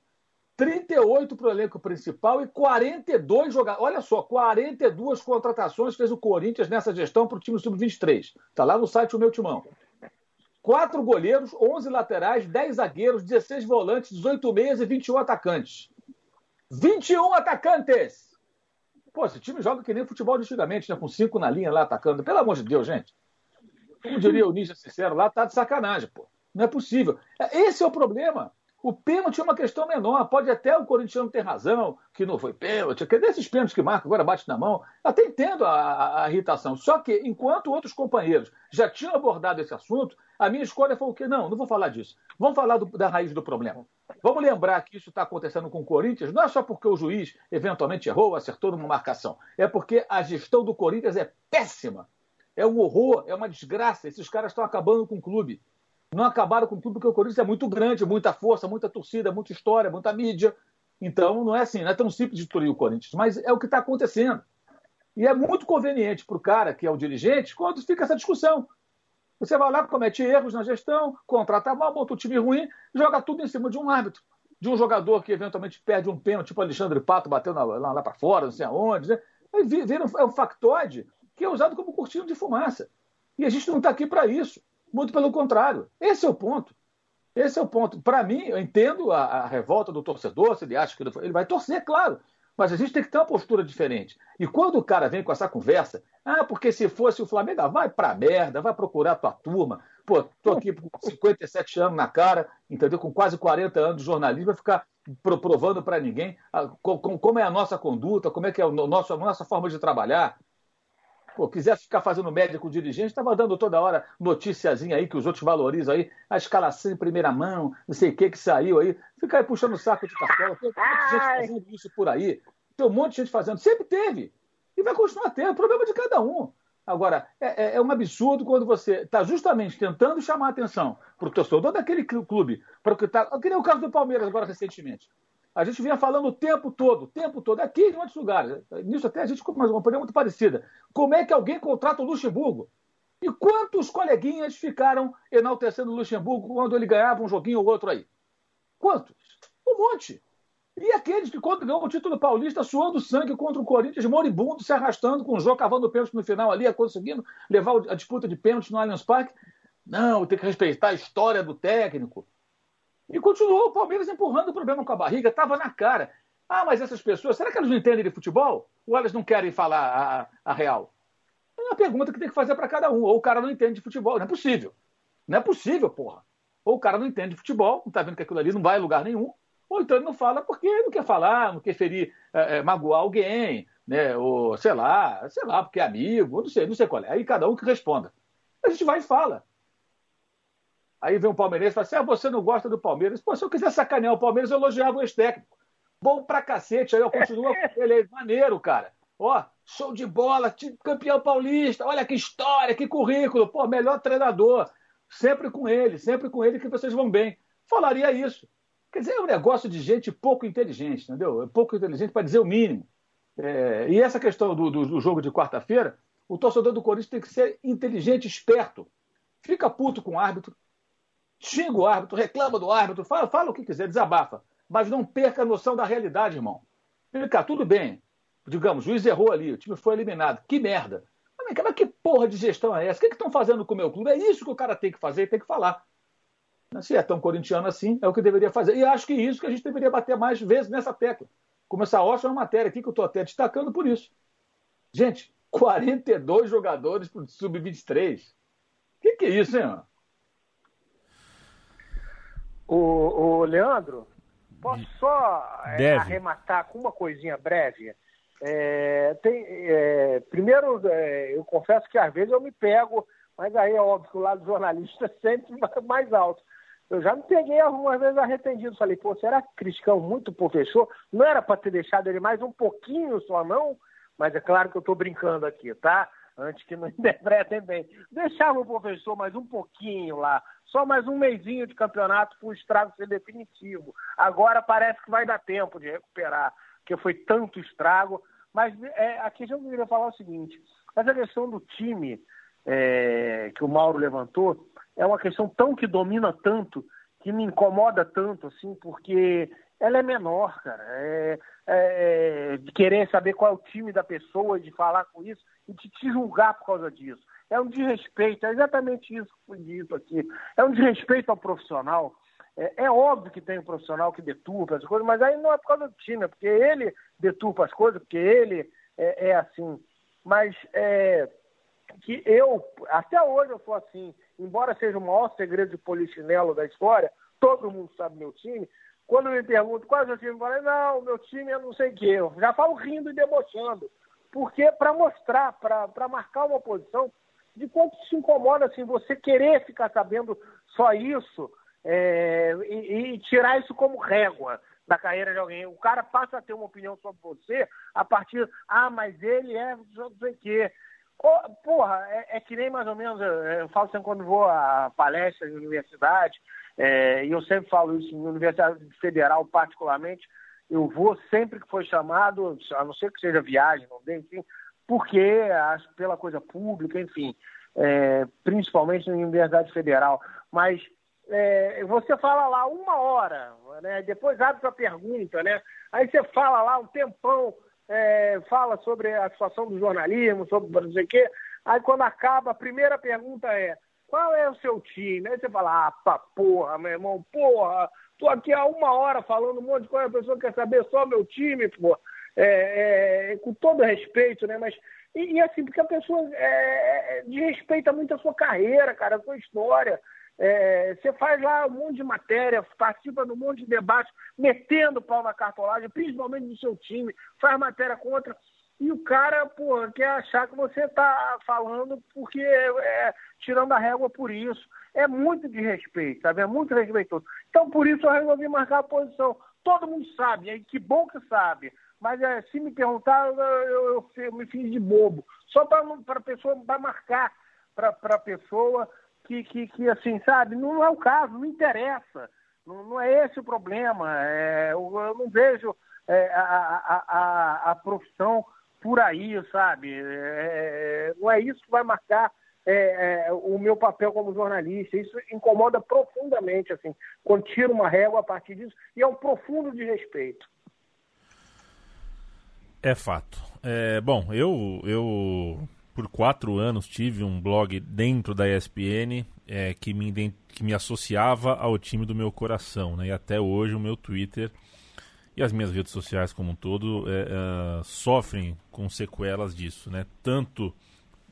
38 para o elenco principal e 42 jogadores. Olha só, 42 contratações fez o Corinthians nessa gestão para o time sub-23. Está lá no site o meu timão. Quatro goleiros, 11 laterais, 10 zagueiros, 16 volantes, 18 meias e 21 atacantes. 21 atacantes! Pô, esse time joga que nem futebol de antigamente, né? Com cinco na linha lá atacando. Pelo amor de Deus, gente. Como diria o Ninja Sincero lá, tá de sacanagem, pô. Não é possível. Esse é o problema. O pênalti é uma questão menor. Pode até o corintiano ter razão, que não foi pênalti, que é desses pênaltis que marca, agora bate na mão. Até entendo a, a, a, irritação. Só que, enquanto outros companheiros já tinham abordado esse assunto, a minha escolha foi o quê? Não, não vou falar disso. Vamos falar do, da raiz do problema. Vamos lembrar que isso está acontecendo com o Corinthians, não é só porque o juiz eventualmente errou, acertou numa marcação. É porque a gestão do Corinthians é péssima. É um horror, é uma desgraça. Esses caras estão acabando com o clube não acabaram com tudo, porque o Corinthians é muito grande, muita força, muita torcida, muita história, muita mídia. Então, não é assim, não é tão simples de destruir o Corinthians, mas é o que está acontecendo. E é muito conveniente para o cara que é o dirigente quando fica essa discussão. Você vai lá, comete erros na gestão, contrata mal, monta um time ruim, joga tudo em cima de um árbitro, de um jogador que eventualmente perde um pênalti, tipo Alexandre Pato bateu lá, lá para fora, não sei aonde. Né? Vira um, é um factoide que é usado como cortina de fumaça. E a gente não está aqui para isso. Muito pelo contrário. Esse é o ponto. Esse é o ponto. Para mim, eu entendo a, a, revolta do torcedor, se ele acha que ele vai torcer, claro. Mas a gente tem que ter uma postura diferente. E quando o cara vem com essa conversa, ah, porque se fosse o Flamengo, ah, vai pra merda, vai procurar tua turma. Pô, tô aqui com 57 anos na cara, entendeu? Com quase 40 anos de jornalismo, vai ficar provando para ninguém ah, como é a nossa conduta, como é que é a nossa, a nossa forma de trabalhar. Pô, quisesse ficar fazendo média com o dirigente, estava dando toda hora noticiazinha aí que os outros valorizam aí, a escalação em primeira mão, não sei o que que saiu aí. Fica aí puxando o saco de cartola. Tem um monte de gente fazendo isso por aí. Tem um monte de gente fazendo. Sempre teve. E vai continuar tendo. O problema é de cada um. Agora, é, é, é um absurdo quando você está justamente tentando chamar a atenção para o torcedor daquele clube, para o que está. Que nem o caso do Palmeiras agora recentemente. A gente vinha falando o tempo todo, o tempo todo, aqui em outros lugares. Nisso até a gente com uma opinião muito parecida. Como é que alguém contrata o Luxemburgo? E quantos coleguinhas ficaram enaltecendo o Luxemburgo quando ele ganhava um joguinho ou outro aí? Quantos? Um monte. E aqueles que, quando ganhou o título paulista, suando sangue contra o Corinthians, moribundo, se arrastando com o jogo, cavando pênalti no final ali, conseguindo levar a disputa de pênalti no Allianz Parque. Não, tem que respeitar a história do técnico. E continuou o Palmeiras empurrando o problema com a barriga, estava na cara. Ah, mas essas pessoas, será que elas não entendem de futebol? Ou elas não querem falar a, a real? É uma pergunta que tem que fazer para cada um. Ou o cara não entende de futebol. Não é possível. Não é possível, porra. Ou o cara não entende de futebol, não está vendo que aquilo ali não vai a lugar nenhum, Ou então ele não fala porque não quer falar, não quer ferir, é, é, magoar alguém, né? Ou sei lá, sei lá, porque é amigo, não sei, não sei qual é. Aí cada um que responda. A gente vai e fala. Aí vem um palmeirense e fala assim: ah, você não gosta do Palmeiras? Pô, se eu quiser sacanear o Palmeiras, eu elogiava o ex-técnico. Bom pra cacete, aí eu continuo com ele, é maneiro, cara. Ó, show de bola, campeão paulista, olha que história, que currículo, pô, melhor treinador. Sempre com ele, sempre com ele que vocês vão bem. Falaria isso. Quer dizer, é um negócio de gente pouco inteligente, entendeu? É pouco inteligente para dizer o mínimo. É, e essa questão do, do, do jogo de quarta-feira, o torcedor do Corinthians tem que ser inteligente, esperto. Fica puto com o árbitro, xinga o árbitro, reclama do árbitro, fala, fala o que quiser, desabafa. Mas não perca a noção da realidade, irmão. Fica tudo bem. Digamos, o juiz errou ali, o time foi eliminado. Que merda. Mas que porra de gestão é essa? O que estão fazendo com o meu clube? É isso que o cara tem que fazer e tem que falar. Se é tão corintiano assim, é o que deveria fazer. E acho que isso que a gente deveria bater mais vezes nessa tecla. Como essa ótima matéria aqui que eu estou até destacando por isso. Gente, 42 jogadores para o Sub-23. O que, que é isso, hein? O, o Leandro, posso só é, arrematar com uma coisinha breve? É, tem, é, primeiro, é, eu confesso que às vezes eu me pego, mas aí é óbvio que o lado jornalista é sempre mais alto. Eu já me peguei algumas vezes arrependido. Falei, pô, será que Criscão muito professor? Não era para ter deixado ele mais um pouquinho só, não? Mas é claro que eu estou brincando aqui, tá? Antes que não interpretem bem. Deixava o professor mais um pouquinho lá. Só mais um mêsinho de campeonato para o estrago ser definitivo. Agora parece que vai dar tempo de recuperar, porque foi tanto estrago. Mas é, a questão que eu queria falar é o seguinte: essa questão do time é, que o Mauro levantou é uma questão tão que domina tanto, que me incomoda tanto, assim, porque ela é menor, cara. É, é, de querer saber qual é o time da pessoa, de falar com isso e de te julgar por causa disso. É um desrespeito, é exatamente isso que foi dito aqui. É um desrespeito ao profissional. É, é, óbvio que tem um profissional que deturpa as coisas, mas aí não é por causa do time, é porque ele deturpa as coisas, porque ele é, é assim. Mas é, que eu, até hoje eu sou assim, embora seja o maior segredo de polichinelo da história, todo mundo sabe meu time. Quando me perguntam qual é o seu time, eu falo, não, meu time é não sei o quê. Eu já falo rindo e debochando. Porque para mostrar, para marcar uma posição de quanto se incomoda assim, você querer ficar sabendo só isso é, e, e, tirar isso como régua da carreira de alguém. O cara passa a ter uma opinião sobre você a partir, ah, mas ele é não sei o quê. Porra, é, é, que nem mais ou menos, eu falo sempre quando vou a palestra em universidade, é, e eu sempre falo isso em universidade federal particularmente, eu vou sempre que for chamado, a não ser que seja viagem, não tem, enfim, porque pela coisa pública, enfim, é, principalmente na universidade federal. Mas é, você fala lá uma hora, né? depois abre para pergunta, né? Aí você fala lá um tempão, é, fala sobre a situação do jornalismo, sobre não sei o quê. Aí quando acaba, a primeira pergunta é qual é o seu time? Aí você fala, ah, porra, meu irmão, porra, tô aqui há uma hora falando um monte de coisa, a pessoa quer saber só meu time, porra. É, é, com todo respeito, né? Mas e, e assim, porque a pessoa é, é desrespeita muito a sua carreira, cara, a sua história. É, você faz lá um monte de matéria, participa de um monte de debate, metendo pau na cartolagem, principalmente do seu time, faz matéria contra. E o cara, pô, quer achar que você está falando porque é, tirando a régua por isso. É muito de respeito, sabe? É muito respeitoso. Então, por isso eu resolvi marcar a posição. Todo mundo sabe, e que bom que sabe. Mas é, se me perguntar, eu, eu, eu, me fiz de bobo. Só para pessoa, para marcar para a pessoa que, que, que, assim, sabe, não é o caso, não interessa. Não, não é esse o problema. É, eu, eu, não vejo é, a, a, a, a, profissão por aí, sabe? É, não é isso que vai marcar é, é, o meu papel como jornalista. Isso incomoda profundamente, assim, quando tira uma régua a partir disso, e é um profundo desrespeito. É fato. É, bom, eu, eu por quatro anos tive um blog dentro da ESPN é, que, me, que me associava ao time do meu coração, né? E até hoje o meu Twitter e as minhas redes sociais como um todo é, é, sofrem com sequelas disso, né? Tanto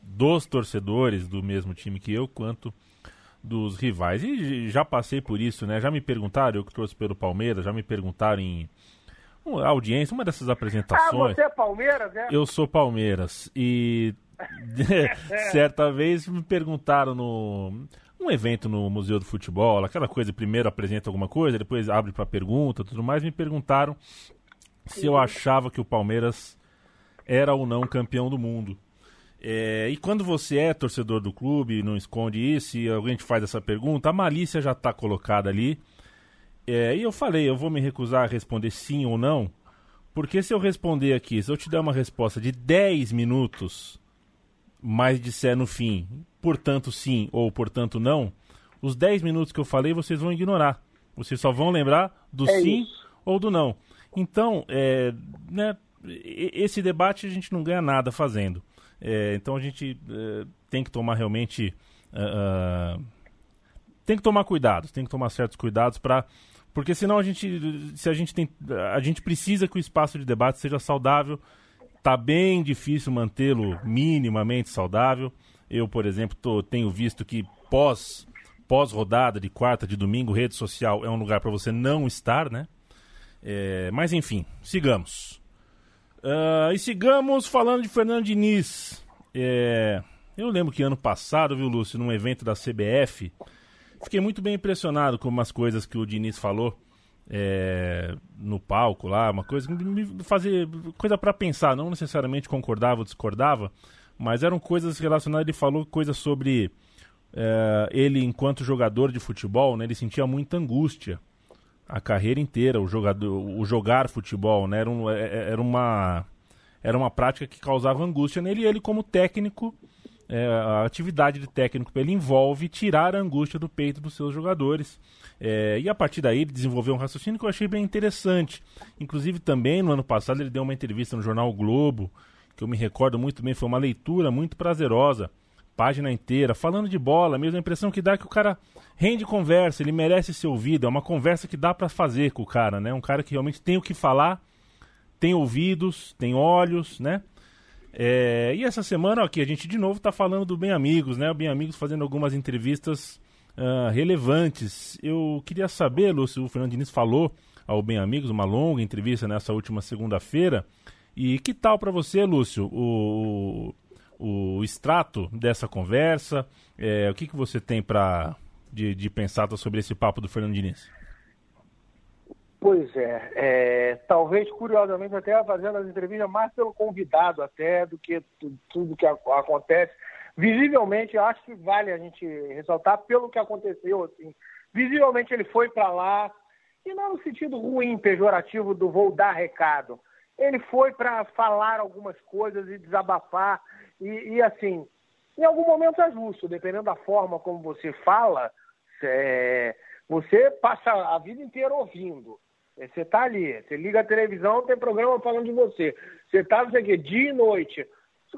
dos torcedores do mesmo time que eu, quanto dos rivais. E já passei por isso, né? Já me perguntaram, eu que trouxe pelo Palmeiras, já me perguntaram em a audiência, uma dessas apresentações. Ah, você é Palmeiras, é? Eu sou Palmeiras. E certa vez me perguntaram no um evento no Museu do Futebol, aquela coisa, primeiro apresenta alguma coisa, depois abre para pergunta, tudo mais, me perguntaram se eu achava que o Palmeiras era ou não campeão do mundo. É, e quando você é torcedor do clube, não esconde isso, e alguém te faz essa pergunta, a malícia já está colocada ali. É, e eu falei, eu vou me recusar a responder sim ou não, porque se eu responder aqui, se eu te der uma resposta de 10 minutos, mas disser no fim, portanto sim ou portanto não, os 10 minutos que eu falei vocês vão ignorar. Vocês só vão lembrar do é sim isso. ou do não. Então, é, né, esse debate a gente não ganha nada fazendo. É, então a gente é, tem que tomar realmente. Uh, tem que tomar cuidados, tem que tomar certos cuidados para. Porque senão a gente. Se a gente tem. A gente precisa que o espaço de debate seja saudável. Tá bem difícil mantê-lo minimamente saudável. Eu, por exemplo, tô, tenho visto que pós pós-rodada de quarta, de domingo, rede social é um lugar para você não estar, né? É, mas enfim, sigamos. Uh, e sigamos falando de Fernando Diniz. É, eu lembro que ano passado, viu, Lúcio, num evento da CBF, fiquei muito bem impressionado com umas coisas que o Diniz falou é, no palco lá, uma coisa que me fazia coisa para pensar, não necessariamente concordava ou discordava, mas eram coisas relacionadas. Ele falou coisas sobre é, ele enquanto jogador de futebol, né? Ele sentia muita angústia a carreira inteira, o jogador, o jogar futebol, né? Era, um, é, é, era uma era uma prática que causava angústia nele e ele como técnico é, a atividade de técnico ele envolve tirar a angústia do peito dos seus jogadores. É, e a partir daí ele desenvolveu um raciocínio que eu achei bem interessante. Inclusive também no ano passado ele deu uma entrevista no jornal o Globo, que eu me recordo muito bem, foi uma leitura muito prazerosa página inteira, falando de bola, mesmo a impressão que dá é que o cara rende conversa, ele merece ser ouvido, é uma conversa que dá para fazer com o cara, né? Um cara que realmente tem o que falar, tem ouvidos, tem olhos, né? É, e essa semana aqui a gente de novo está falando do Bem Amigos, né? O Bem Amigos fazendo algumas entrevistas uh, relevantes. Eu queria saber, Lúcio, o Fernando Diniz falou ao Bem Amigos, uma longa entrevista nessa última segunda-feira. E que tal para você, Lúcio, o, o extrato dessa conversa? É, o que, que você tem para de, de pensado sobre esse papo do Fernando Diniz? Pois é, é, talvez curiosamente até fazendo as entrevistas mais pelo convidado até do que tudo, que a, acontece. Visivelmente, acho que vale a gente ressaltar pelo que aconteceu. Assim. Visivelmente ele foi para lá, e não no sentido ruim, pejorativo do vou dar recado. Ele foi para falar algumas coisas e desabafar e, e, assim, em algum momento é justo, dependendo da forma como você fala, é, você passa a vida inteira ouvindo. É, você está ali, você liga a televisão, tem programa falando de você. Você está, não sei o quê, dia e noite.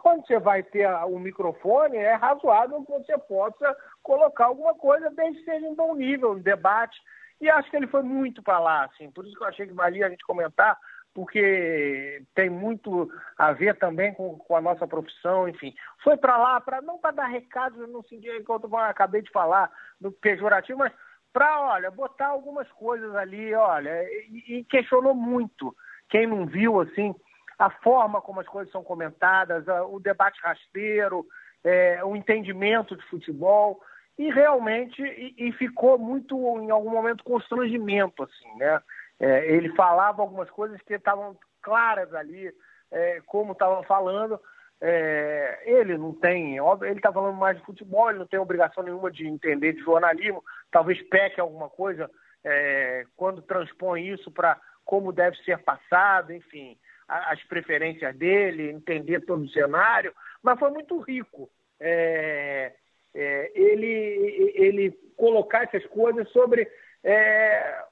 Quando você vai ter o microfone, é razoável que você possa colocar alguma coisa, desde que seja em bom nível, um debate. E acho que ele foi muito para lá, assim. Por isso que eu achei que valia a gente comentar, porque tem muito a ver também com, com a nossa profissão, enfim. Foi para lá, para não para dar recados no sentido que eu acabei de falar, do pejorativo, mas para, olha, botar algumas coisas ali, olha, e, e, questionou muito. Quem não viu, assim, a forma como as coisas são comentadas, a, o debate rasteiro, é, o entendimento de futebol, e realmente, e, e ficou muito, em algum momento, constrangimento, assim, né? É, ele falava algumas coisas que estavam claras ali, é, como estava falando. É, ele não tem, ele está falando mais de futebol, ele não tem obrigação nenhuma de entender de jornalismo, talvez peque alguma coisa é, quando transpõe isso para como deve ser passado, enfim, as preferências dele, entender todo o cenário, mas foi muito rico. É, é, ele, ele colocar essas coisas sobre é,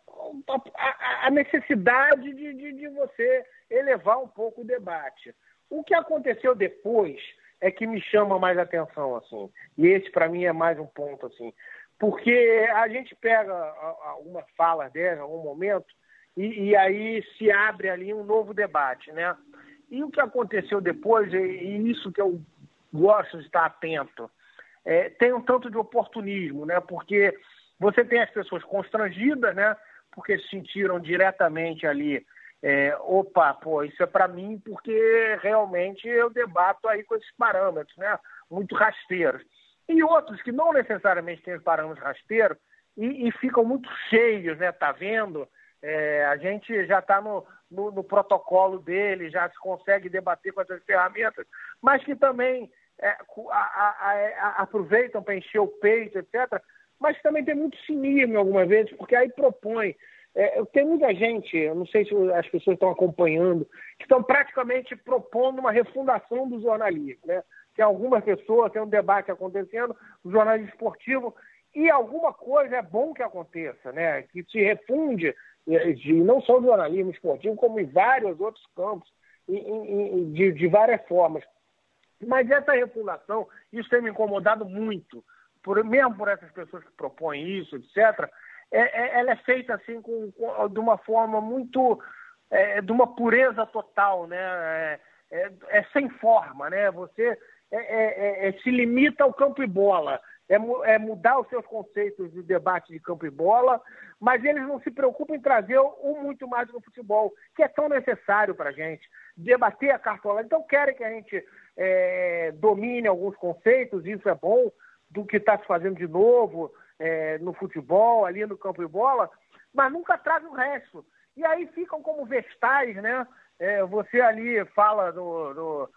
a, a necessidade de, de, de, você elevar um pouco o debate. O que aconteceu depois é que me chama mais atenção, assim. E esse, para mim, é mais um ponto, assim. Porque a gente pega algumas falas dela, algum momento, e, e, aí se abre ali um novo debate, né? E o que aconteceu depois, e isso que eu gosto de estar atento, é, tem um tanto de oportunismo, né? Porque você tem as pessoas constrangidas, né? Porque se sentiram diretamente ali, é, opa, pô, isso é para mim porque realmente eu debato aí com esses parâmetros, né? Muito rasteiros. E outros que não necessariamente têm os parâmetros rasteiros e, e ficam muito cheios, né? Tá vendo? É, a gente já está no, no, no, protocolo dele, já se consegue debater com essas ferramentas, mas que também é, a, a, a, aproveitam para encher o peito, etc. Mas também tem muito cinismo algumas vezes, porque aí propõe. É, tem muita gente, eu não sei se as pessoas estão acompanhando, que estão praticamente propondo uma refundação do jornalismo. Né? Tem algumas pessoas, tem um debate acontecendo no jornalismo esportivo, e alguma coisa é bom que aconteça, né? que se refunde de, não só do jornalismo esportivo, como em vários outros campos, de, de várias formas. Mas essa refundação, isso tem me incomodado muito, por, mesmo por essas pessoas que propõem isso, etc., é, é, ela é feita assim com, com, de uma forma muito. É, de uma pureza total, né? É, é, é sem forma, né? Você é, se limita ao campo e bola é, é, mudar os seus conceitos de debate de campo e bola, mas eles não se preocupam em trazer o muito mais do futebol, que é tão necessário para a gente, debater a cartola. Então querem que a gente é, domine alguns conceitos, isso é bom, do que está se fazendo de novo é, no futebol, ali no campo e bola, mas nunca trazem o resto. E aí ficam como vestais, né? É, você ali fala do, do,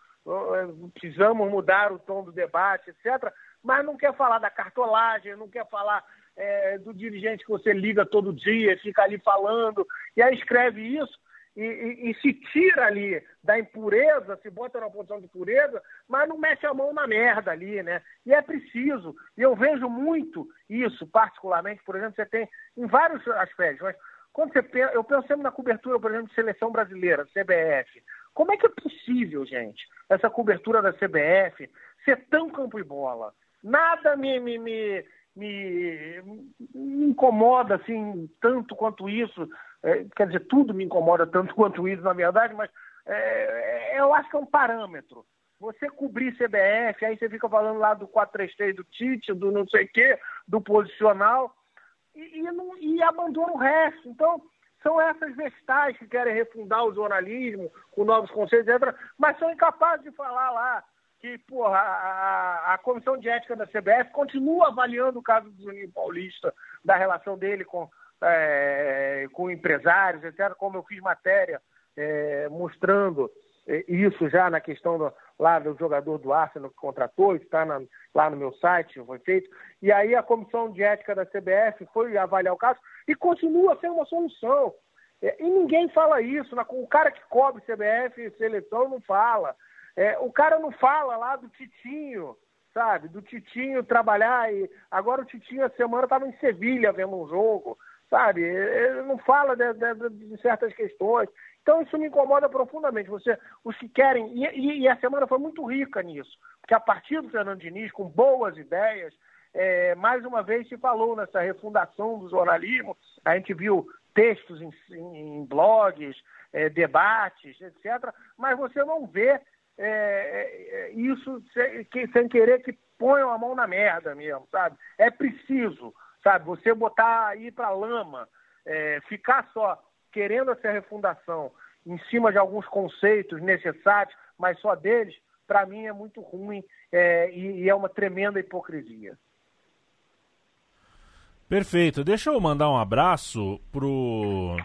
precisamos mudar o tom do debate, etc mas não quer falar da cartolagem, não quer falar é, do dirigente que você liga todo dia, fica ali falando, e aí escreve isso e, e, e, se tira ali da impureza, se bota numa posição de pureza, mas não mete a mão na merda ali, né? E é preciso. E eu vejo muito isso, particularmente, por exemplo, você tem em vários aspectos, mas quando você pensa, eu penso sempre na cobertura, por exemplo, de seleção brasileira, CBF. Como é que é possível, gente, essa cobertura da CBF ser tão campo e bola? Nada me, me, me, me, incomoda assim tanto quanto isso. É, quer dizer, tudo me incomoda tanto quanto isso, na verdade, mas é, eu acho que é um parâmetro. Você cobrir CBF, aí você fica falando lá do 4-3-3 do Tite, do não sei o quê, do posicional, e, e, não, e abandona o resto. Então, são essas vestais que querem refundar o jornalismo com novos conceitos, etc., mas são incapazes de falar lá que porra, a, a, Comissão de Ética da CBF continua avaliando o caso do Juninho Paulista, da relação dele com, é, com empresários, etc., como eu fiz matéria é, mostrando é, isso já na questão do, lá do jogador do Arsenal que contratou, está na, lá no meu site, foi feito. E aí a Comissão de Ética da CBF foi avaliar o caso e continua sendo uma solução. É, e ninguém fala isso. O cara que cobre CBF seleção não fala. É, o cara não fala lá do Titinho, sabe? Do Titinho trabalhar e agora o Titinho a semana estava em Sevilha vendo um jogo, sabe? Ele não fala de, de, de, certas questões. Então isso me incomoda profundamente. Você, os que querem e, e, a semana foi muito rica nisso, porque a partir do Fernando Diniz com boas ideias, é, mais uma vez se falou nessa refundação do jornalismo. A gente viu textos em, em, blogs, é, debates, etc. Mas você não vê é, é, isso sem, sem querer que ponham a mão na merda mesmo, sabe? É preciso, sabe? Você botar aí pra lama, é, ficar só querendo essa refundação em cima de alguns conceitos necessários, mas só deles, para mim é muito ruim é, e, e é uma tremenda hipocrisia. Perfeito. Deixa eu mandar um abraço pro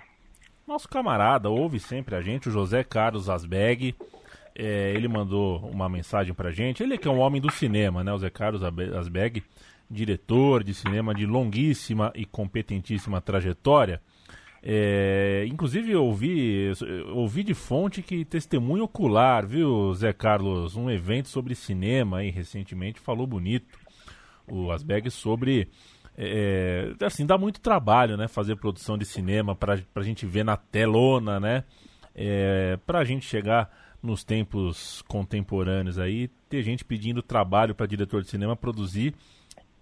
nosso camarada, ouve sempre a gente, o José Carlos Asbeg. É, ele mandou uma mensagem pra gente. Ele que é um homem do cinema, né? O Carlos Asbeg, diretor de cinema de longuíssima e competentíssima trajetória. É, inclusive eu ouvi, ouvi de fonte que testemunho ocular, viu, Zé Carlos? Um evento sobre cinema aí recentemente falou bonito o Asbeg sobre. É, assim, dá muito trabalho, né? Fazer produção de cinema pra, pra gente ver na telona, né? É, pra gente chegar nos tempos contemporâneos aí, ter gente pedindo trabalho para diretor de cinema produzir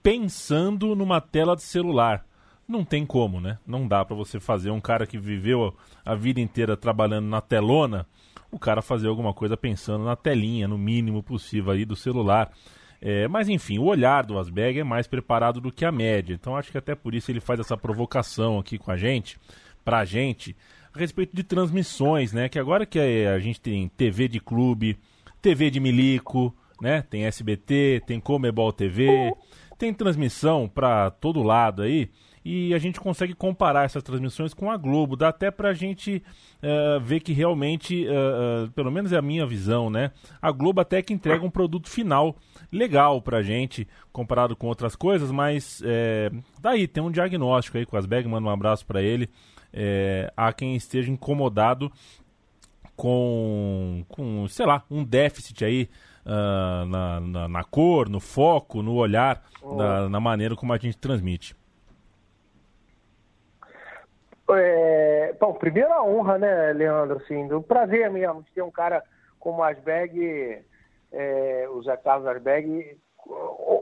pensando numa tela de celular. Não tem como, né? Não dá para você fazer um cara que viveu a vida inteira trabalhando na telona, o cara fazer alguma coisa pensando na telinha, no mínimo possível aí do celular. É, mas enfim, o olhar do Asberg é mais preparado do que a média. Então acho que até por isso ele faz essa provocação aqui com a gente, pra gente, a respeito de transmissões, né? Que agora que a gente tem TV de clube, TV de milico, né? Tem SBT, tem Comebol TV, tem transmissão para todo lado aí e a gente consegue comparar essas transmissões com a Globo. Dá até para a gente uh, ver que realmente, uh, uh, pelo menos é a minha visão, né? A Globo até que entrega um produto final legal para a gente, comparado com outras coisas, mas é, daí tem um diagnóstico aí com as Asberg, manda um abraço para ele. É, há quem esteja incomodado com, com, sei lá, um déficit aí uh, na, na, na, cor, no foco, no olhar, oh. na, na, maneira como a gente transmite. É, bom, primeiro a honra, né, Leandro? Assim, do prazer mesmo de ter um cara como Asberg, é, o Zé Carlos Asberg,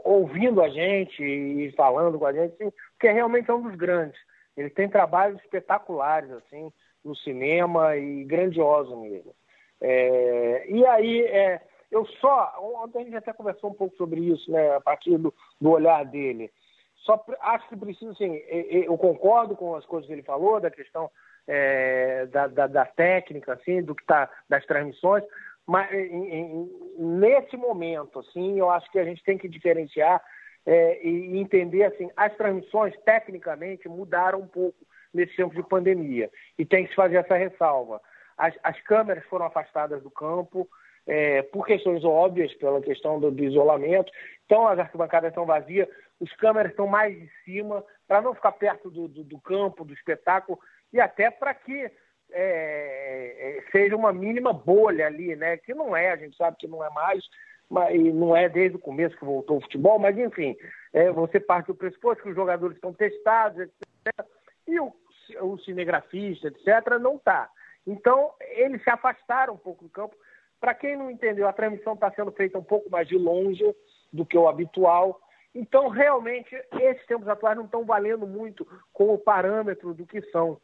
ouvindo a gente e falando com a gente, assim, porque realmente é um dos grandes. Ele tem trabalhos espetaculares, assim, no cinema e grandioso mesmo. É, e aí, é, eu só, ontem a gente até conversou um pouco sobre isso, né, a partir do, do olhar dele. Só acho que precisa, assim, eu concordo com as coisas que ele falou, da questão é, da, da, da, técnica, assim, do que tá, das transmissões, mas em, em, nesse momento, assim, eu acho que a gente tem que diferenciar é, e entender, assim, as transmissões, tecnicamente, mudaram um pouco nesse tempo de pandemia, e tem que se fazer essa ressalva. As, as câmeras foram afastadas do campo, é, por questões óbvias, pela questão do, do, isolamento. Então as arquibancadas estão vazias, os câmeras estão mais de cima, para não ficar perto do, do, do, campo, do espetáculo, e até para que é, é, seja uma mínima bolha ali, né? Que não é, a gente sabe que não é mais, mas, e não é desde o começo que voltou o futebol, mas enfim, é, você parte do pressuposto que os jogadores estão testados, etc. E o, o cinegrafista, etc., não está. Então, eles se afastaram um pouco do campo. Para quem não entendeu, a transmissão está sendo feita um pouco mais de longe do que o habitual. Então, realmente, esses tempos atuais não estão valendo muito como parâmetro do que são.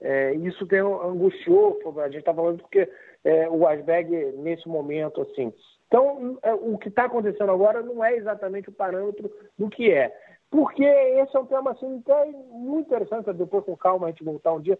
É, isso tem angustiou, a gente está falando porque é, o Asberg, nesse momento, assim. Então, é, o que está acontecendo agora não é exatamente o parâmetro do que é. Porque esse é um tema assim, muito interessante, depois com calma a gente voltar um dia.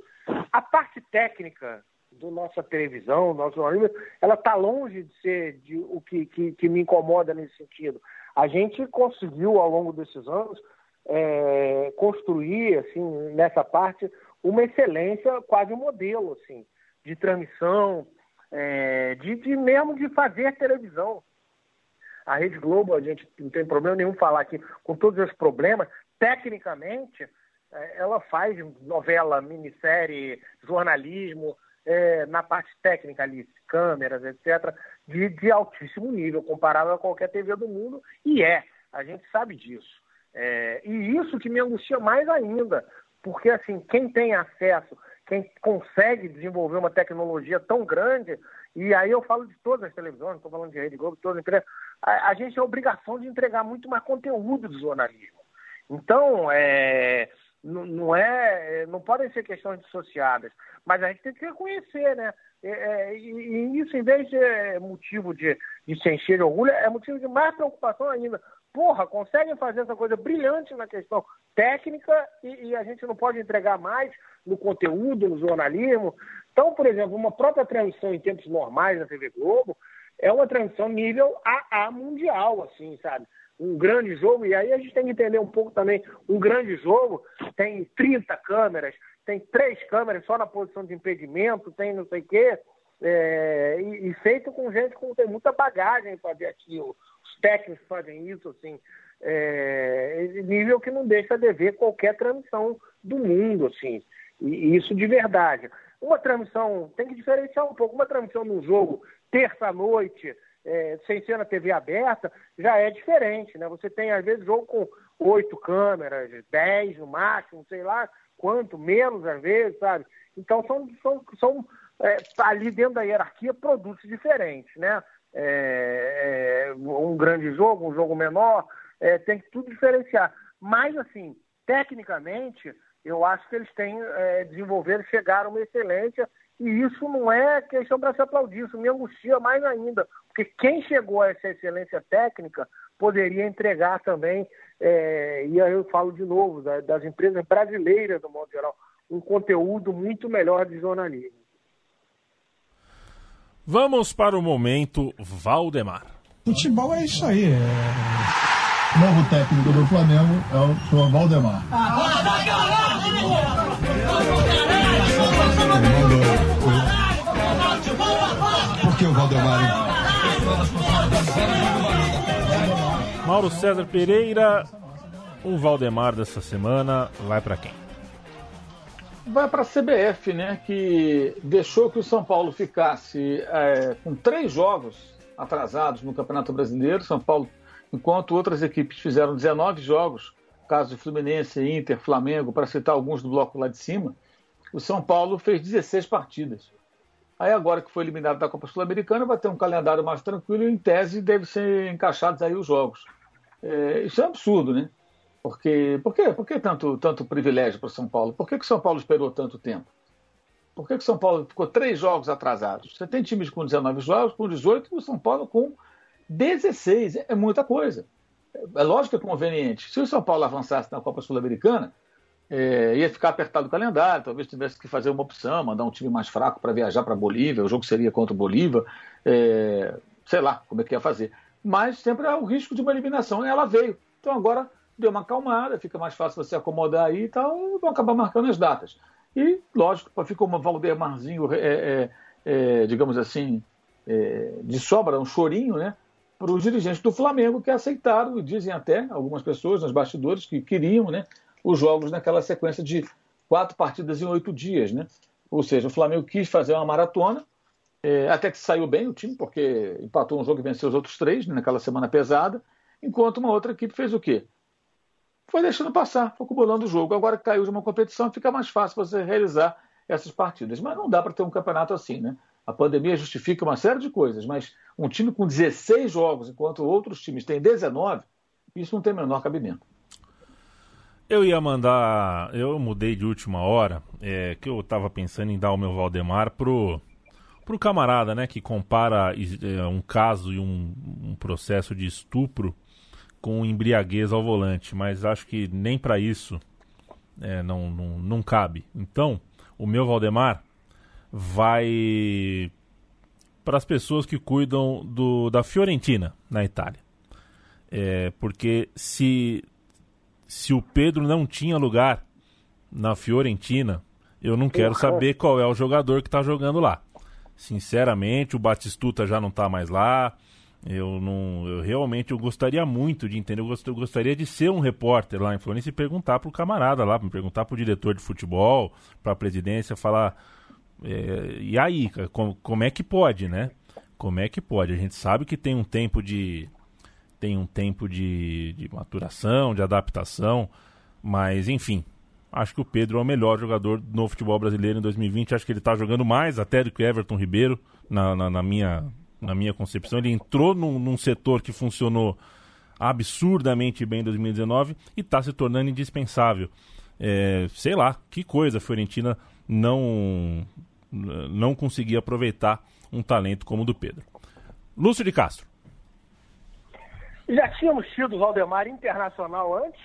A parte técnica da nossa televisão, do nosso jornalismo, ela está longe de ser de, o que, que, que me incomoda nesse sentido. A gente conseguiu, ao longo desses anos, é, construir, assim, nessa parte, uma excelência, quase um modelo, assim, de transmissão, é, de, de mesmo de fazer televisão. A Rede Globo, a gente não tem problema nenhum falar aqui, com todos os problemas, tecnicamente, é, ela faz novela, minissérie, jornalismo, é, na parte técnica ali, câmeras, etc., de, de altíssimo nível, comparável a qualquer TV do mundo, e é, a gente sabe disso. É, e isso que me angustia mais ainda, porque assim, quem tem acesso, quem consegue desenvolver uma tecnologia tão grande, e aí eu falo de todas as televisões, estou falando de Rede Globo, todas as empresas, a, a, gente tem a obrigação de entregar muito mais conteúdo do jornalismo. Então, é, não, não, é, não podem ser questões dissociadas, mas a gente tem que reconhecer, né? É, é, e, e, isso, em vez de motivo de, de se encher de orgulho, é motivo de mais preocupação ainda. Porra, conseguem fazer essa coisa brilhante na questão técnica e, e, a gente não pode entregar mais no conteúdo, no jornalismo. Então, por exemplo, uma própria transmissão em tempos normais na TV Globo é uma transmissão nível AA mundial, assim, sabe? Um grande jogo, e aí a gente tem que entender um pouco também, um grande jogo tem 30 câmeras, tem três câmeras só na posição de impedimento, tem não sei o quê, é, e, e, feito com gente que tem muita bagagem para fazer aquilo. Os técnicos fazem isso, assim, é, nível que não deixa de ver qualquer transmissão do mundo, assim, e, e, isso de verdade. Uma transmissão, tem que diferenciar um pouco, uma transmissão num jogo terça-noite, é, sem ser na TV aberta, já é diferente, né? Você tem, às vezes, jogo com oito câmeras, dez no máximo, sei lá, quanto, menos às vezes, sabe? Então são, são, são é, ali dentro da hierarquia produtos diferentes, né? É, é, um grande jogo, um jogo menor, é, tem que tudo diferenciar. Mas, assim, tecnicamente, eu acho que eles têm é, desenvolvido, chegaram a uma excelência E isso não é questão para se aplaudir, isso me angustia mais ainda, porque quem chegou a essa excelência técnica poderia entregar também, é, e aí eu falo de novo, das empresas brasileiras, do modo geral, um conteúdo muito melhor de jornalismo. Vamos para o momento Valdemar. Futebol é isso aí. É... Novo técnico do Flamengo é o senhor Valdemar. Por Valdemar? Mauro César Pereira, o Valdemar dessa semana vai para quem? vai para a CBF, né, que deixou que o São Paulo ficasse é, com três jogos atrasados no Campeonato Brasileiro. São Paulo, enquanto outras equipes fizeram 19 jogos, caso de Fluminense, Inter, Flamengo, para citar alguns do bloco lá de cima, o São Paulo fez 16 partidas. Aí agora que foi eliminado da Copa Sul-Americana, vai ter um calendário mais tranquilo e, em tese, deve ser encaixados aí os jogos. É, isso é um absurdo, né? Porque, por quê? Por que tanto, tanto privilégio para São Paulo? Por que, que o São Paulo esperou tanto tempo? Por que, que o São Paulo ficou três jogos atrasados? Você tem times com 19 jogos, com 18 e o São Paulo com 16. É muita coisa. É lógico que é conveniente. Se o São Paulo avançasse na Copa Sul-Americana, é, ia ficar apertado o calendário, talvez tivesse que fazer uma opção, mandar um time mais fraco para viajar para Bolívia, o jogo seria contra o Bolívia, é, sei lá como é que ia fazer. Mas sempre há o risco de uma eliminação, e ela veio. Então agora deu uma acalmada, fica mais fácil você acomodar aí e tal, e vão acabar marcando as datas. E, lógico, ficou uma Valdemarzinho, é, é, é, digamos assim, é, de sobra, um chorinho, né? Para os dirigentes do Flamengo que aceitaram, e dizem até algumas pessoas nos bastidores que queriam né, os jogos naquela sequência de quatro partidas em oito dias. Né? Ou seja, o Flamengo quis fazer uma maratona, é, até que saiu bem o time, porque empatou um jogo e venceu os outros três né, naquela semana pesada, enquanto uma outra equipe fez o quê? foi deixando passar, foi acumulando o jogo. Agora que caiu de uma competição, fica mais fácil você realizar essas partidas. Mas não dá para ter um campeonato assim, né? A pandemia justifica uma série de coisas, mas um time com 16 jogos, enquanto outros times têm 19, isso não tem menor cabimento. Eu ia mandar. Eu mudei de última hora, é, que eu estava pensando em dar o meu Valdemar pro, pro camarada, né, que compara é, um caso e um, um processo de estupro com embriaguez ao volante, mas acho que nem para isso é, não, não, não cabe. Então, o meu Valdemar vai para as pessoas que cuidam do, da Fiorentina na Itália. É, porque se, se o Pedro não tinha lugar na Fiorentina, eu não quero saber qual é o jogador que está jogando lá. Sinceramente, o Batistuta já não está mais lá. Eu não, eu realmente eu gostaria muito de entender, eu, gost, eu gostaria de ser um repórter lá em Florença e perguntar para o camarada lá, perguntar para o diretor de futebol, para a presidência, falar é, e aí, como, como é que pode, né? Como é que pode? A gente sabe que tem um tempo de tem um tempo de, de maturação, de adaptação, mas enfim, acho que o Pedro é o melhor jogador no futebol brasileiro em 2020. Acho que ele está jogando mais até do que Everton Ribeiro, na, na, na minha na minha concepção. Ele entrou num, num setor que funcionou absurdamente bem em 2019 e está se tornando indispensável. É, sei lá, que coisa a Fiorentina não, não conseguia aproveitar um talento como o do Pedro. Lúcio de Castro. Já tínhamos tido o Valdemar internacional antes?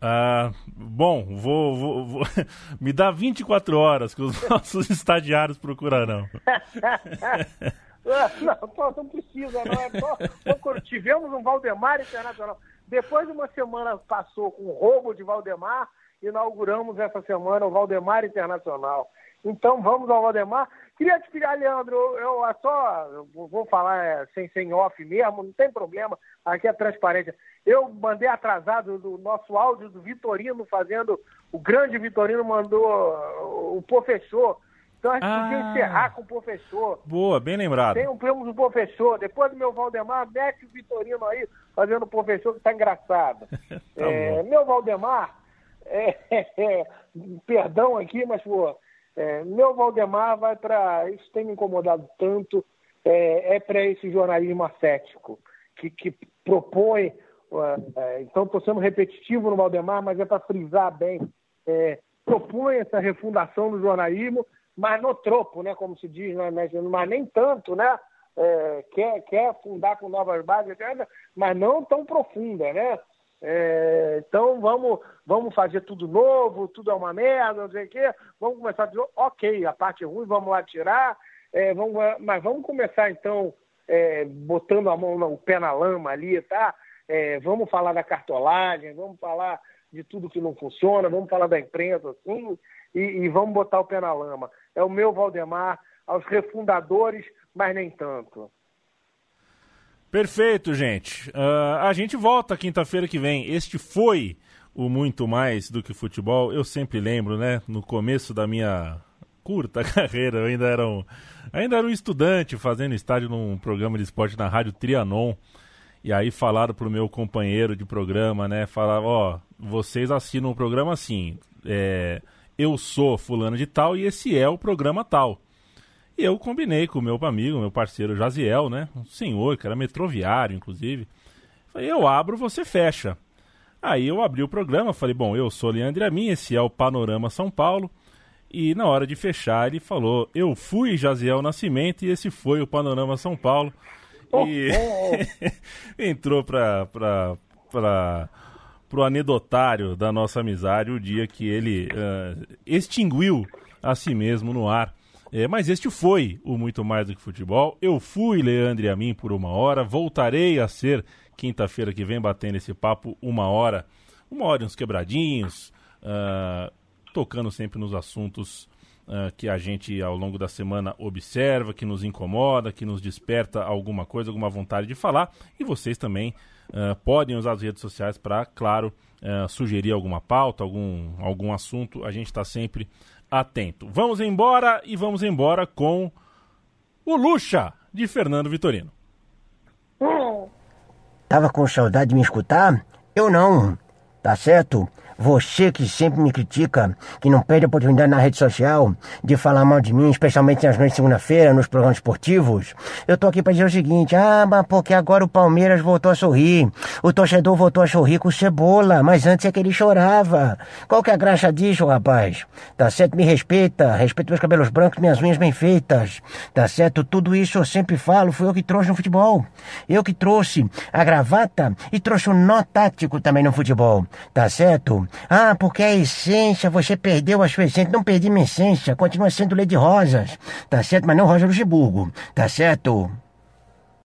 Ah, bom, vou, vou, vou, me dá 24 horas que os nossos estagiários procurarão. Não, não precisa, não. É só, tivemos um Valdemar Internacional. Depois de uma semana passou com o roubo de Valdemar, inauguramos essa semana o Valdemar Internacional. Então vamos ao Valdemar. Queria te pedir, Leandro, eu, eu só eu vou falar é, sem, sem off mesmo, não tem problema, aqui é transparência. Eu mandei atrasado do nosso áudio do Vitorino fazendo, o grande Vitorino mandou o professor então a gente ah, podia encerrar com o professor. Boa, bem lembrado. Tem um prêmio do professor. Depois do meu Valdemar, mete o Vitorino aí, fazendo o professor que tá engraçado. tá é, meu Valdemar, é, é, perdão aqui, mas pô, é, meu Valdemar vai para. Isso tem me incomodado tanto. É, é para esse jornalismo ascético, que, que propõe. É, então, estou sendo repetitivo no Valdemar, mas é para frisar bem. propõe essa refundação do jornalismo mas no tropo, né? Como se diz, né? mas nem tanto, né? É, quer, quer fundar com novas bases, mas não tão profunda, né? É, então vamos, vamos fazer tudo novo, tudo é uma merda, não sei o quê. Vamos começar a dizer, ok, a parte ruim, vamos lá tirar, é, vamos, mas vamos começar então é, botando a mão, o pé na lama ali, tá? É, vamos falar da cartolagem, vamos falar de tudo que não funciona, vamos falar da imprensa, assim, e, e vamos botar o pé na lama. É o meu Valdemar, aos refundadores, mas nem tanto. Perfeito, gente. Uh, a gente volta quinta-feira que vem. Este foi o Muito Mais do que Futebol. Eu sempre lembro, né? No começo da minha curta carreira, eu ainda era um, ainda era um estudante fazendo estádio num programa de esporte na Rádio Trianon. E aí falaram pro meu companheiro de programa, né? Falaram, ó, vocês assinam o um programa assim. É, eu sou fulano de tal e esse é o programa tal. E eu combinei com o meu amigo, meu parceiro Jaziel, né? Um senhor que era metroviário, inclusive. Falei, eu abro, você fecha. Aí eu abri o programa, falei, bom, eu sou Leandro Amin, esse é o Panorama São Paulo. E na hora de fechar, ele falou, eu fui Jaziel Nascimento e esse foi o Panorama São Paulo. E entrou para pra, pra, pro anedotário da nossa amizade o dia que ele uh, extinguiu a si mesmo no ar. É, mas este foi o Muito Mais do que Futebol. Eu fui Leandro e a mim por uma hora. Voltarei a ser quinta-feira que vem batendo esse papo uma hora. Uma hora uns quebradinhos, uh, tocando sempre nos assuntos uh, que a gente ao longo da semana observa, que nos incomoda, que nos desperta alguma coisa, alguma vontade de falar. E vocês também uh, podem usar as redes sociais para, claro, sugerir alguma pauta, algum, algum assunto. A gente está sempre atento. Vamos embora e vamos embora com o Luxa de Fernando Vitorino. Tava com saudade de me escutar? Eu não, tá certo? Você que sempre me critica, que não perde a oportunidade na rede social de falar mal de mim, especialmente nas noites de segunda-feira, nos programas esportivos, eu tô aqui para dizer o seguinte: ah, mas porque agora o Palmeiras voltou a sorrir. O torcedor voltou a sorrir com cebola, mas antes é que ele chorava. Qual que é a graça disso, rapaz? Tá certo? Me respeita, respeita meus cabelos brancos, minhas unhas bem feitas. Tá certo? Tudo isso eu sempre falo, fui eu que trouxe no futebol. Eu que trouxe a gravata e trouxe o nó tático também no futebol. Tá certo? Ah, porque a essência, você perdeu a sua essência. Não perdi minha essência, continua sendo Lady Rosas. Tá certo? Mas não Rosa Luxemburgo. Tá certo?